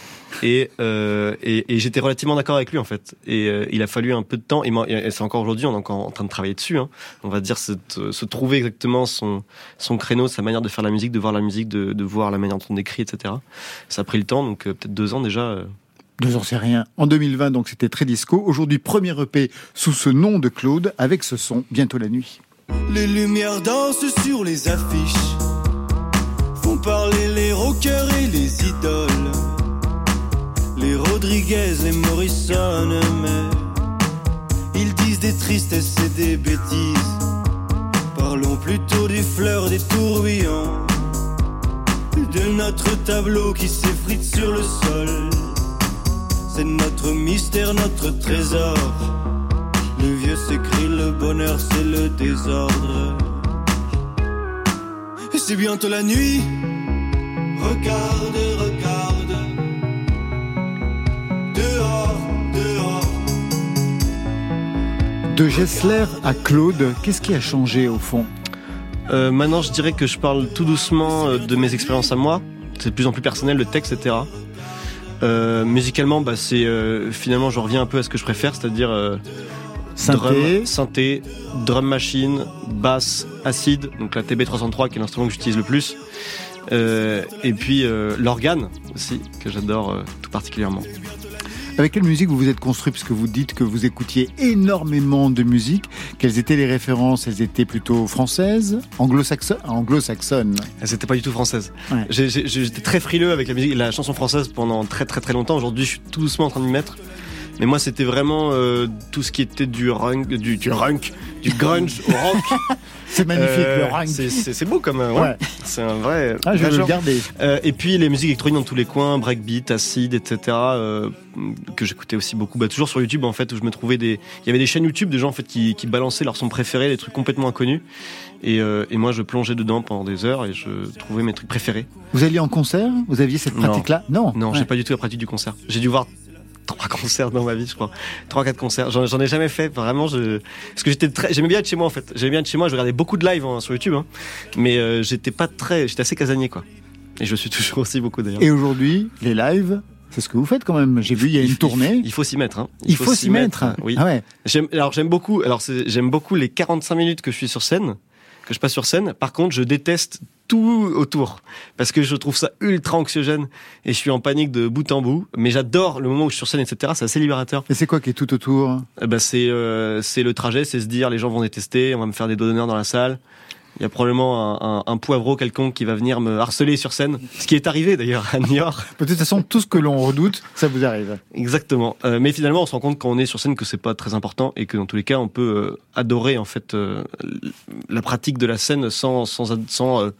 Et, euh, et, et j'étais relativement d'accord avec lui en fait. Et euh, il a fallu un peu de temps. Et, c'est encore aujourd'hui, on est encore en train de travailler dessus. Hein. On va dire cette- se trouver exactement son son créneau, sa manière de faire la musique, de voir la musique, de, de voir la manière dont on écrit, etc. Ça a pris le temps, donc euh, peut-être deux ans déjà. euh. Deux ans, c'est rien. En 2020, donc, c'était très disco. Aujourd'hui, premier EP sous ce nom de Claude, avec ce son, bientôt la nuit. Les lumières dansent sur les affiches, font parler les rockers et les idoles, les Rodriguez, les Morrison, mais ils disent des tristesses et des bêtises. Parlons plutôt des fleurs, des tourbillons, de notre tableau qui s'effrite sur le sol. C'est notre mystère, notre trésor. Le vieux s'écrit le bonheur, c'est le désordre. C'est bientôt la nuit. Regarde, regarde. Dehors, dehors. De Gessler à Claude, qu'est-ce qui a changé au fond? Euh, maintenant, je dirais que je parle tout doucement euh, de mes expériences à moi. C'est de plus en plus personnel, le texte, etc. Euh, musicalement, bah, c'est euh, finalement, je reviens un peu à ce que je préfère, c'est-à-dire euh, Synthé. drum, synthé, drum machine, basse, acide, donc la TB303 qui est l'instrument que j'utilise le plus. Euh, et puis euh, l'organe aussi, que j'adore euh, tout particulièrement. Avec quelle musique vous vous êtes construit? Puisque vous dites que vous écoutiez énormément de musique. Quelles étaient les références? Elles étaient plutôt françaises, anglo-saxonnes? Anglo-saxonnes. C'était pas du tout française. Ouais. J'ai- j'ai- J'étais très frileux avec la musique, la chanson française pendant très très très longtemps. Aujourd'hui, je suis tout doucement en train de m'y mettre. Mais moi, c'était vraiment euh, tout ce qui était du runk, du, du runk, du grunge au rock. C'est magnifique, Euh, le rang. c'est- C'est beau comme. euh, ouais. Ouais. C'est un vrai. Ah, je vais le garder. Euh, et puis les musiques électroniques dans tous les coins, breakbeat, acid, etc. euh, que j'écoutais aussi beaucoup. Bah, toujours sur YouTube en fait, où je me trouvais des. Il y avait des chaînes YouTube de gens en fait qui, qui balançaient leurs sons préférés, des trucs complètement inconnus. Et, euh, et moi, je plongeais dedans pendant des heures et je trouvais mes trucs préférés. Vous alliez en concert? Vous aviez cette Non. pratique-là? Non. Non, Ouais. j'ai pas du tout la pratique du concert. J'ai dû voir trois concerts dans ma vie, je crois. Trois, quatre concerts. J'en, ai jamais fait. Vraiment, je, parce que j'étais très, j'aimais bien être chez moi, en fait. J'aimais bien être chez moi. Je regardais beaucoup de live hein, sur YouTube, hein. Mais, euh, j'étais pas très, j'étais assez casanier, quoi. Et je suis toujours aussi beaucoup, d'ailleurs. Et aujourd'hui, les lives, c'est ce que vous faites quand même. J'ai vu, il y a une tournée. Il faut s'y mettre, hein. Il faut s'y mettre. Oui. Ah ouais. J'aime, alors j'aime beaucoup. Alors j'aime beaucoup les 45 minutes que je suis sur scène, que je passe sur scène. Par contre, je déteste tout autour parce que je trouve ça ultra anxiogène et je suis en panique de bout en bout. Mais j'adore le moment où je suis sur scène, etc. C'est assez libérateur. Et c'est quoi qui est tout autour? Eh ben c'est euh, c'est le trajet, c'est se dire les gens vont détester, on va me faire des doigts d'honneur dans la salle. Il y a probablement un, un, un poivreau quelconque qui va venir me harceler sur scène, ce qui est arrivé d'ailleurs à New York. De toute façon, tout ce que l'on redoute, ça vous arrive. Exactement. Euh, mais finalement, on se rend compte quand on est sur scène que c'est pas très important et que dans tous les cas, on peut euh, adorer en fait euh, la pratique de la scène sans sans sans,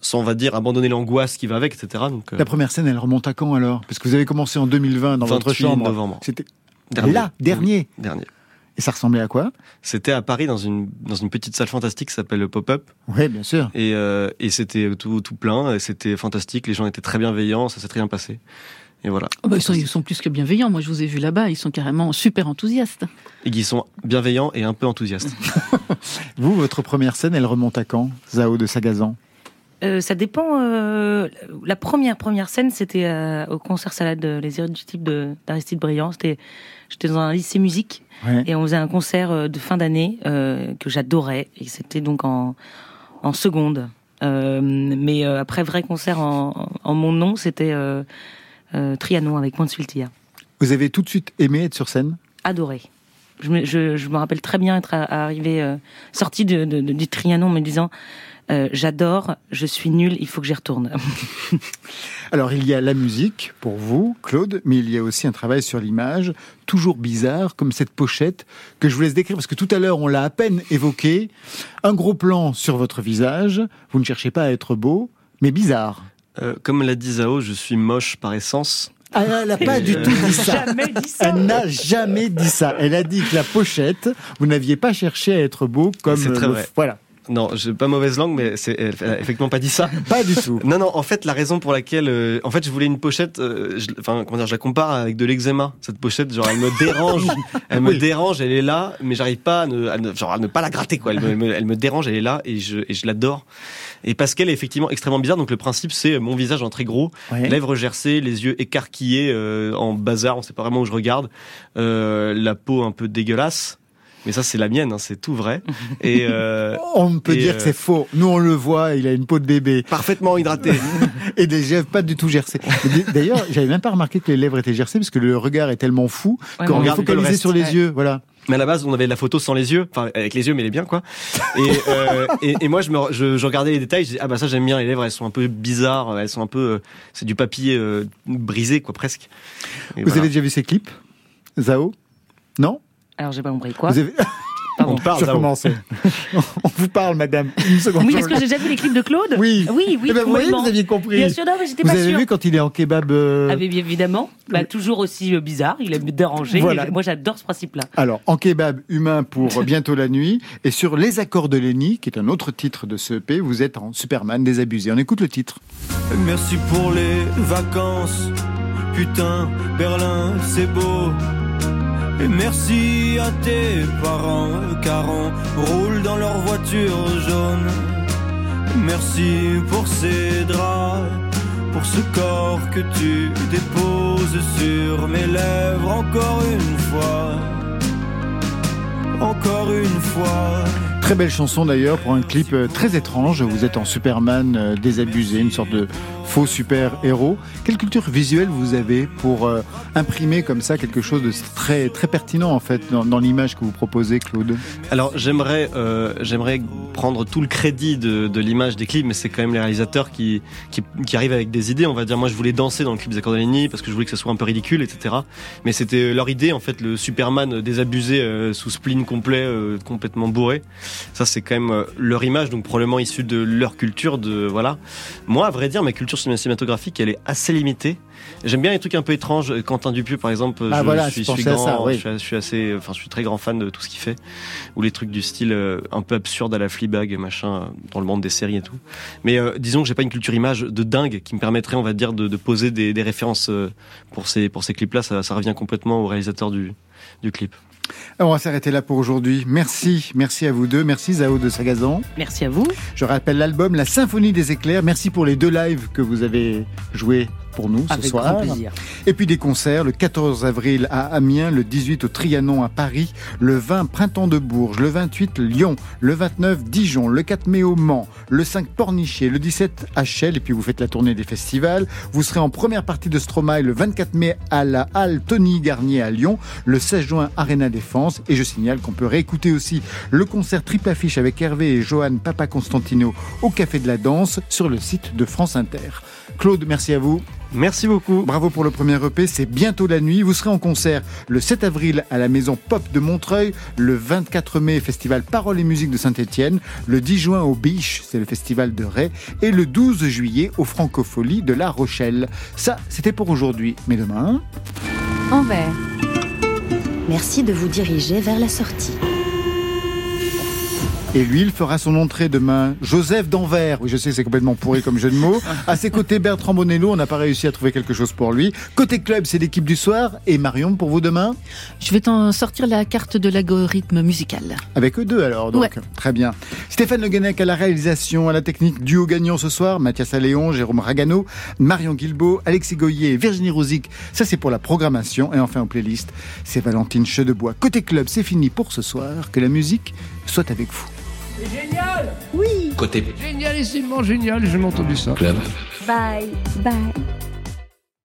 sans on va dire abandonner l'angoisse qui va avec, etc. Donc La première scène, elle remonte à quand alors? Parce que vous avez commencé en 2020 dans votre 28 chambre. novembre. C'était là, dernier. Dernier. Et ça ressemblait à quoi? C'était à Paris dans une dans une petite salle fantastique qui s'appelle le Pop-up Oui, bien sûr. et euh, et c'était tout tout plein, et c'était fantastique. Les gens étaient très bienveillants, ça s'est très bien passé. Et voilà. Oh bah, ils, sont, ils sont plus que bienveillants. Moi, je vous ai vu là-bas, ils sont carrément super enthousiastes. Et qui sont bienveillants et un peu enthousiastes. Vous, votre première scène, elle remonte à quand? Zao de Sagazan Euh, ça dépend. euh, la première première scène, c'était euh, au concert salade de Les Irréductibles de d'Aristide Briand. C'était, j'étais dans un lycée musique Ouais. et on faisait un concert euh, de fin d'année euh, que j'adorais et c'était donc en en seconde. Euh, mais euh, après vrai concert en, en mon nom, c'était euh, euh, Trianon avec Monsultia. Vous avez tout de suite aimé être sur scène? Adoré. Je me, je, je me rappelle très bien être arrivé euh, sorti de, de- de- du Trianon en me disant euh, j'adore, je suis nul, il faut que j'y retourne. Alors, il y a la musique pour vous, Claude, mais il y a aussi un travail sur l'image, toujours bizarre, comme cette pochette que je vous laisse décrire, parce que tout à l'heure, on l'a à peine évoqué. Un gros plan sur votre visage. Vous ne cherchez pas à être beau, mais bizarre. Euh, comme l'a dit Zao, je suis moche par essence. Ah, elle n'a pas du tout dit ça. Jamais dit ça. Elle n'a jamais dit ça. Elle a dit que la pochette, vous n'aviez pas cherché à être beau comme C'est très le- vrai. Voilà, Non, j'ai pas mauvaise langue, mais c'est elle elle a effectivement pas dit ça. pas du tout. Non, non, en fait, la raison pour laquelle, euh, en fait, je voulais une pochette, euh, je- enfin, comment dire, je la compare avec de l'eczéma. Cette pochette, genre, elle me dérange, elle me Oui. dérange, elle est là, mais j'arrive pas à ne, à ne- genre, à ne pas la gratter, quoi. Elle me, me- elle me dérange, elle est là, et je, et je l'adore. Et parce qu'elle est effectivement extrêmement bizarre, donc le principe, c'est mon visage en très gros, Ouais. lèvres gercées, les yeux écarquillés, euh, en bazar, on sait pas vraiment où je regarde, euh, la peau un peu dégueulasse. Mais ça, c'est la mienne, hein, c'est tout vrai. Et euh, On peut Et, dire euh, que c'est faux. Nous, on le voit, il a une peau de bébé parfaitement hydraté. et des lèvres pas du tout gercées. D'ailleurs, j'avais même pas remarqué que les lèvres étaient gercées parce que le regard est tellement fou Ouais, qu'on est le focalisé reste. sur les Ouais. yeux. Voilà. Mais à la base, on avait la photo sans les yeux, enfin avec les yeux, mais elle est bien quoi. Et, euh, et, et moi, je, me, je, je regardais les détails, je disais ah bah ça j'aime bien, les lèvres elles sont un peu bizarres, elles sont un peu, euh, c'est du papier euh, brisé quoi presque. Et Vous voilà. avez déjà vu ces clips Zao? Non? Alors j'ai pas compris quoi. Vous avez... Pardon. On parle, on vous parle, madame. Une seconde. Oui, est-ce que j'ai déjà vu les clips de Claude Oui. Oui, oui. Eh ben, vous voyez, vous aviez compris. Bien sûr, non, mais j'étais Vous pas avez sûre. vu quand il est en kebab euh, Ah, bien évidemment, bah, toujours aussi euh, bizarre, il aime déranger. Voilà. Moi, j'adore ce principe-là. Alors, en kebab humain pour bientôt la nuit, et sur Les Accords de Lenny, qui est un autre titre de ce EP, vous êtes en Superman désabusé. On écoute le titre. Merci pour les vacances. Putain, Berlin, c'est beau. Et merci à tes parents, car on roule dans leur voiture jaune. Merci pour ces draps, pour ce corps que tu déposes sur mes lèvres encore une fois. Encore une fois. Très belle chanson d'ailleurs pour un clip euh, très étrange. Vous êtes en Superman euh, désabusé, une sorte de faux super-héros. Quelle culture visuelle vous avez pour euh, imprimer comme ça quelque chose de très, très pertinent en fait dans, dans l'image que vous proposez, Claude? Alors j'aimerais, euh, j'aimerais prendre tout le crédit de, de l'image des clips, mais c'est quand même les réalisateurs qui, qui, qui arrivent avec des idées. On va dire, moi je voulais danser dans le clip des Accords de Lenny parce que je voulais que ça soit un peu ridicule, etc. Mais c'était leur idée en fait, le Superman désabusé euh, sous spleen complet, euh, complètement bourré. Ça c'est quand même euh, leur image, donc probablement issue de leur culture. De voilà. Moi, à vrai dire, ma culture cinématographique, elle est assez limitée. J'aime bien les trucs un peu étranges. Quentin Dupieux, par exemple, Ah, je, voilà, suis, je suis ça, oui. je, suis, assez, enfin, je suis très grand fan de tout ce qu'il fait ou les trucs du style euh, un peu absurde à la Fleabag, machin, dans le monde des séries et tout. Mais euh, disons que j'ai pas une culture image de dingue qui me permettrait, on va dire, de, de poser des, des références euh, pour ces pour ces clips-là. Ça, ça revient complètement au réalisateur du du clip. On va s'arrêter là pour aujourd'hui. Merci, merci à vous deux. Merci Zao de Sagazan. Merci à vous. Je rappelle l'album La Symphonie des éclairs. Merci pour les deux lives que vous avez joués pour nous ce Avec soir. grand plaisir. Et puis des concerts, le 14 avril à Amiens, le 18 au Trianon à Paris, le 20 Printemps de Bourges, le 28 Lyon, le 29 Dijon, le 4 mai au Mans, le 5 Pornichet, le 17 à Chelles, et puis vous faites la tournée des festivals. Vous serez en première partie de Stromae le 24 mai à la Halle Tony Garnier à Lyon, le 16 juin Arena Défense, et je signale qu'on peut réécouter aussi le concert triple affiche avec Hervé et Johan Papa Constantino au Café de la Danse sur le site de France Inter. Claude, merci à vous. Merci beaucoup. Bravo pour le premier EP, c'est bientôt la nuit. Vous serez en concert le 7 avril à la Maison Pop de Montreuil, le 24 mai Festival Paroles et Musique de Saint-Étienne, le 10 juin au Biche, c'est le Festival de Ray, et le 12 juillet au Francofolie de La Rochelle. Ça, c'était pour aujourd'hui. Mais demain... Envers. Merci de vous diriger vers la sortie. Et lui, il fera son entrée demain. Joseph d'Anvers. Oui, je sais, c'est complètement pourri comme jeu de mots. À ses côtés, Bertrand Bonello. On n'a pas réussi à trouver quelque chose pour lui. Côté club, c'est l'équipe du soir. Et Marion, pour vous demain Je vais t'en sortir la carte de l'algorithme musical. Avec eux deux alors, donc. Ouais. Très bien. Stéphane Le Guenec à la réalisation, à la technique, duo gagnant ce soir. Mathias Alléon, Jérôme Ragano, Marion Guilbeault, Alexis Goyer et Virginie Rosic. Ça, c'est pour la programmation. Et enfin, en playlist, c'est Valentine Chedebois. Côté club, c'est fini pour ce soir. Que la musique soit avec vous. Génial Côté Génialissimement génial, j'ai entendu ça. club. Bye, bye.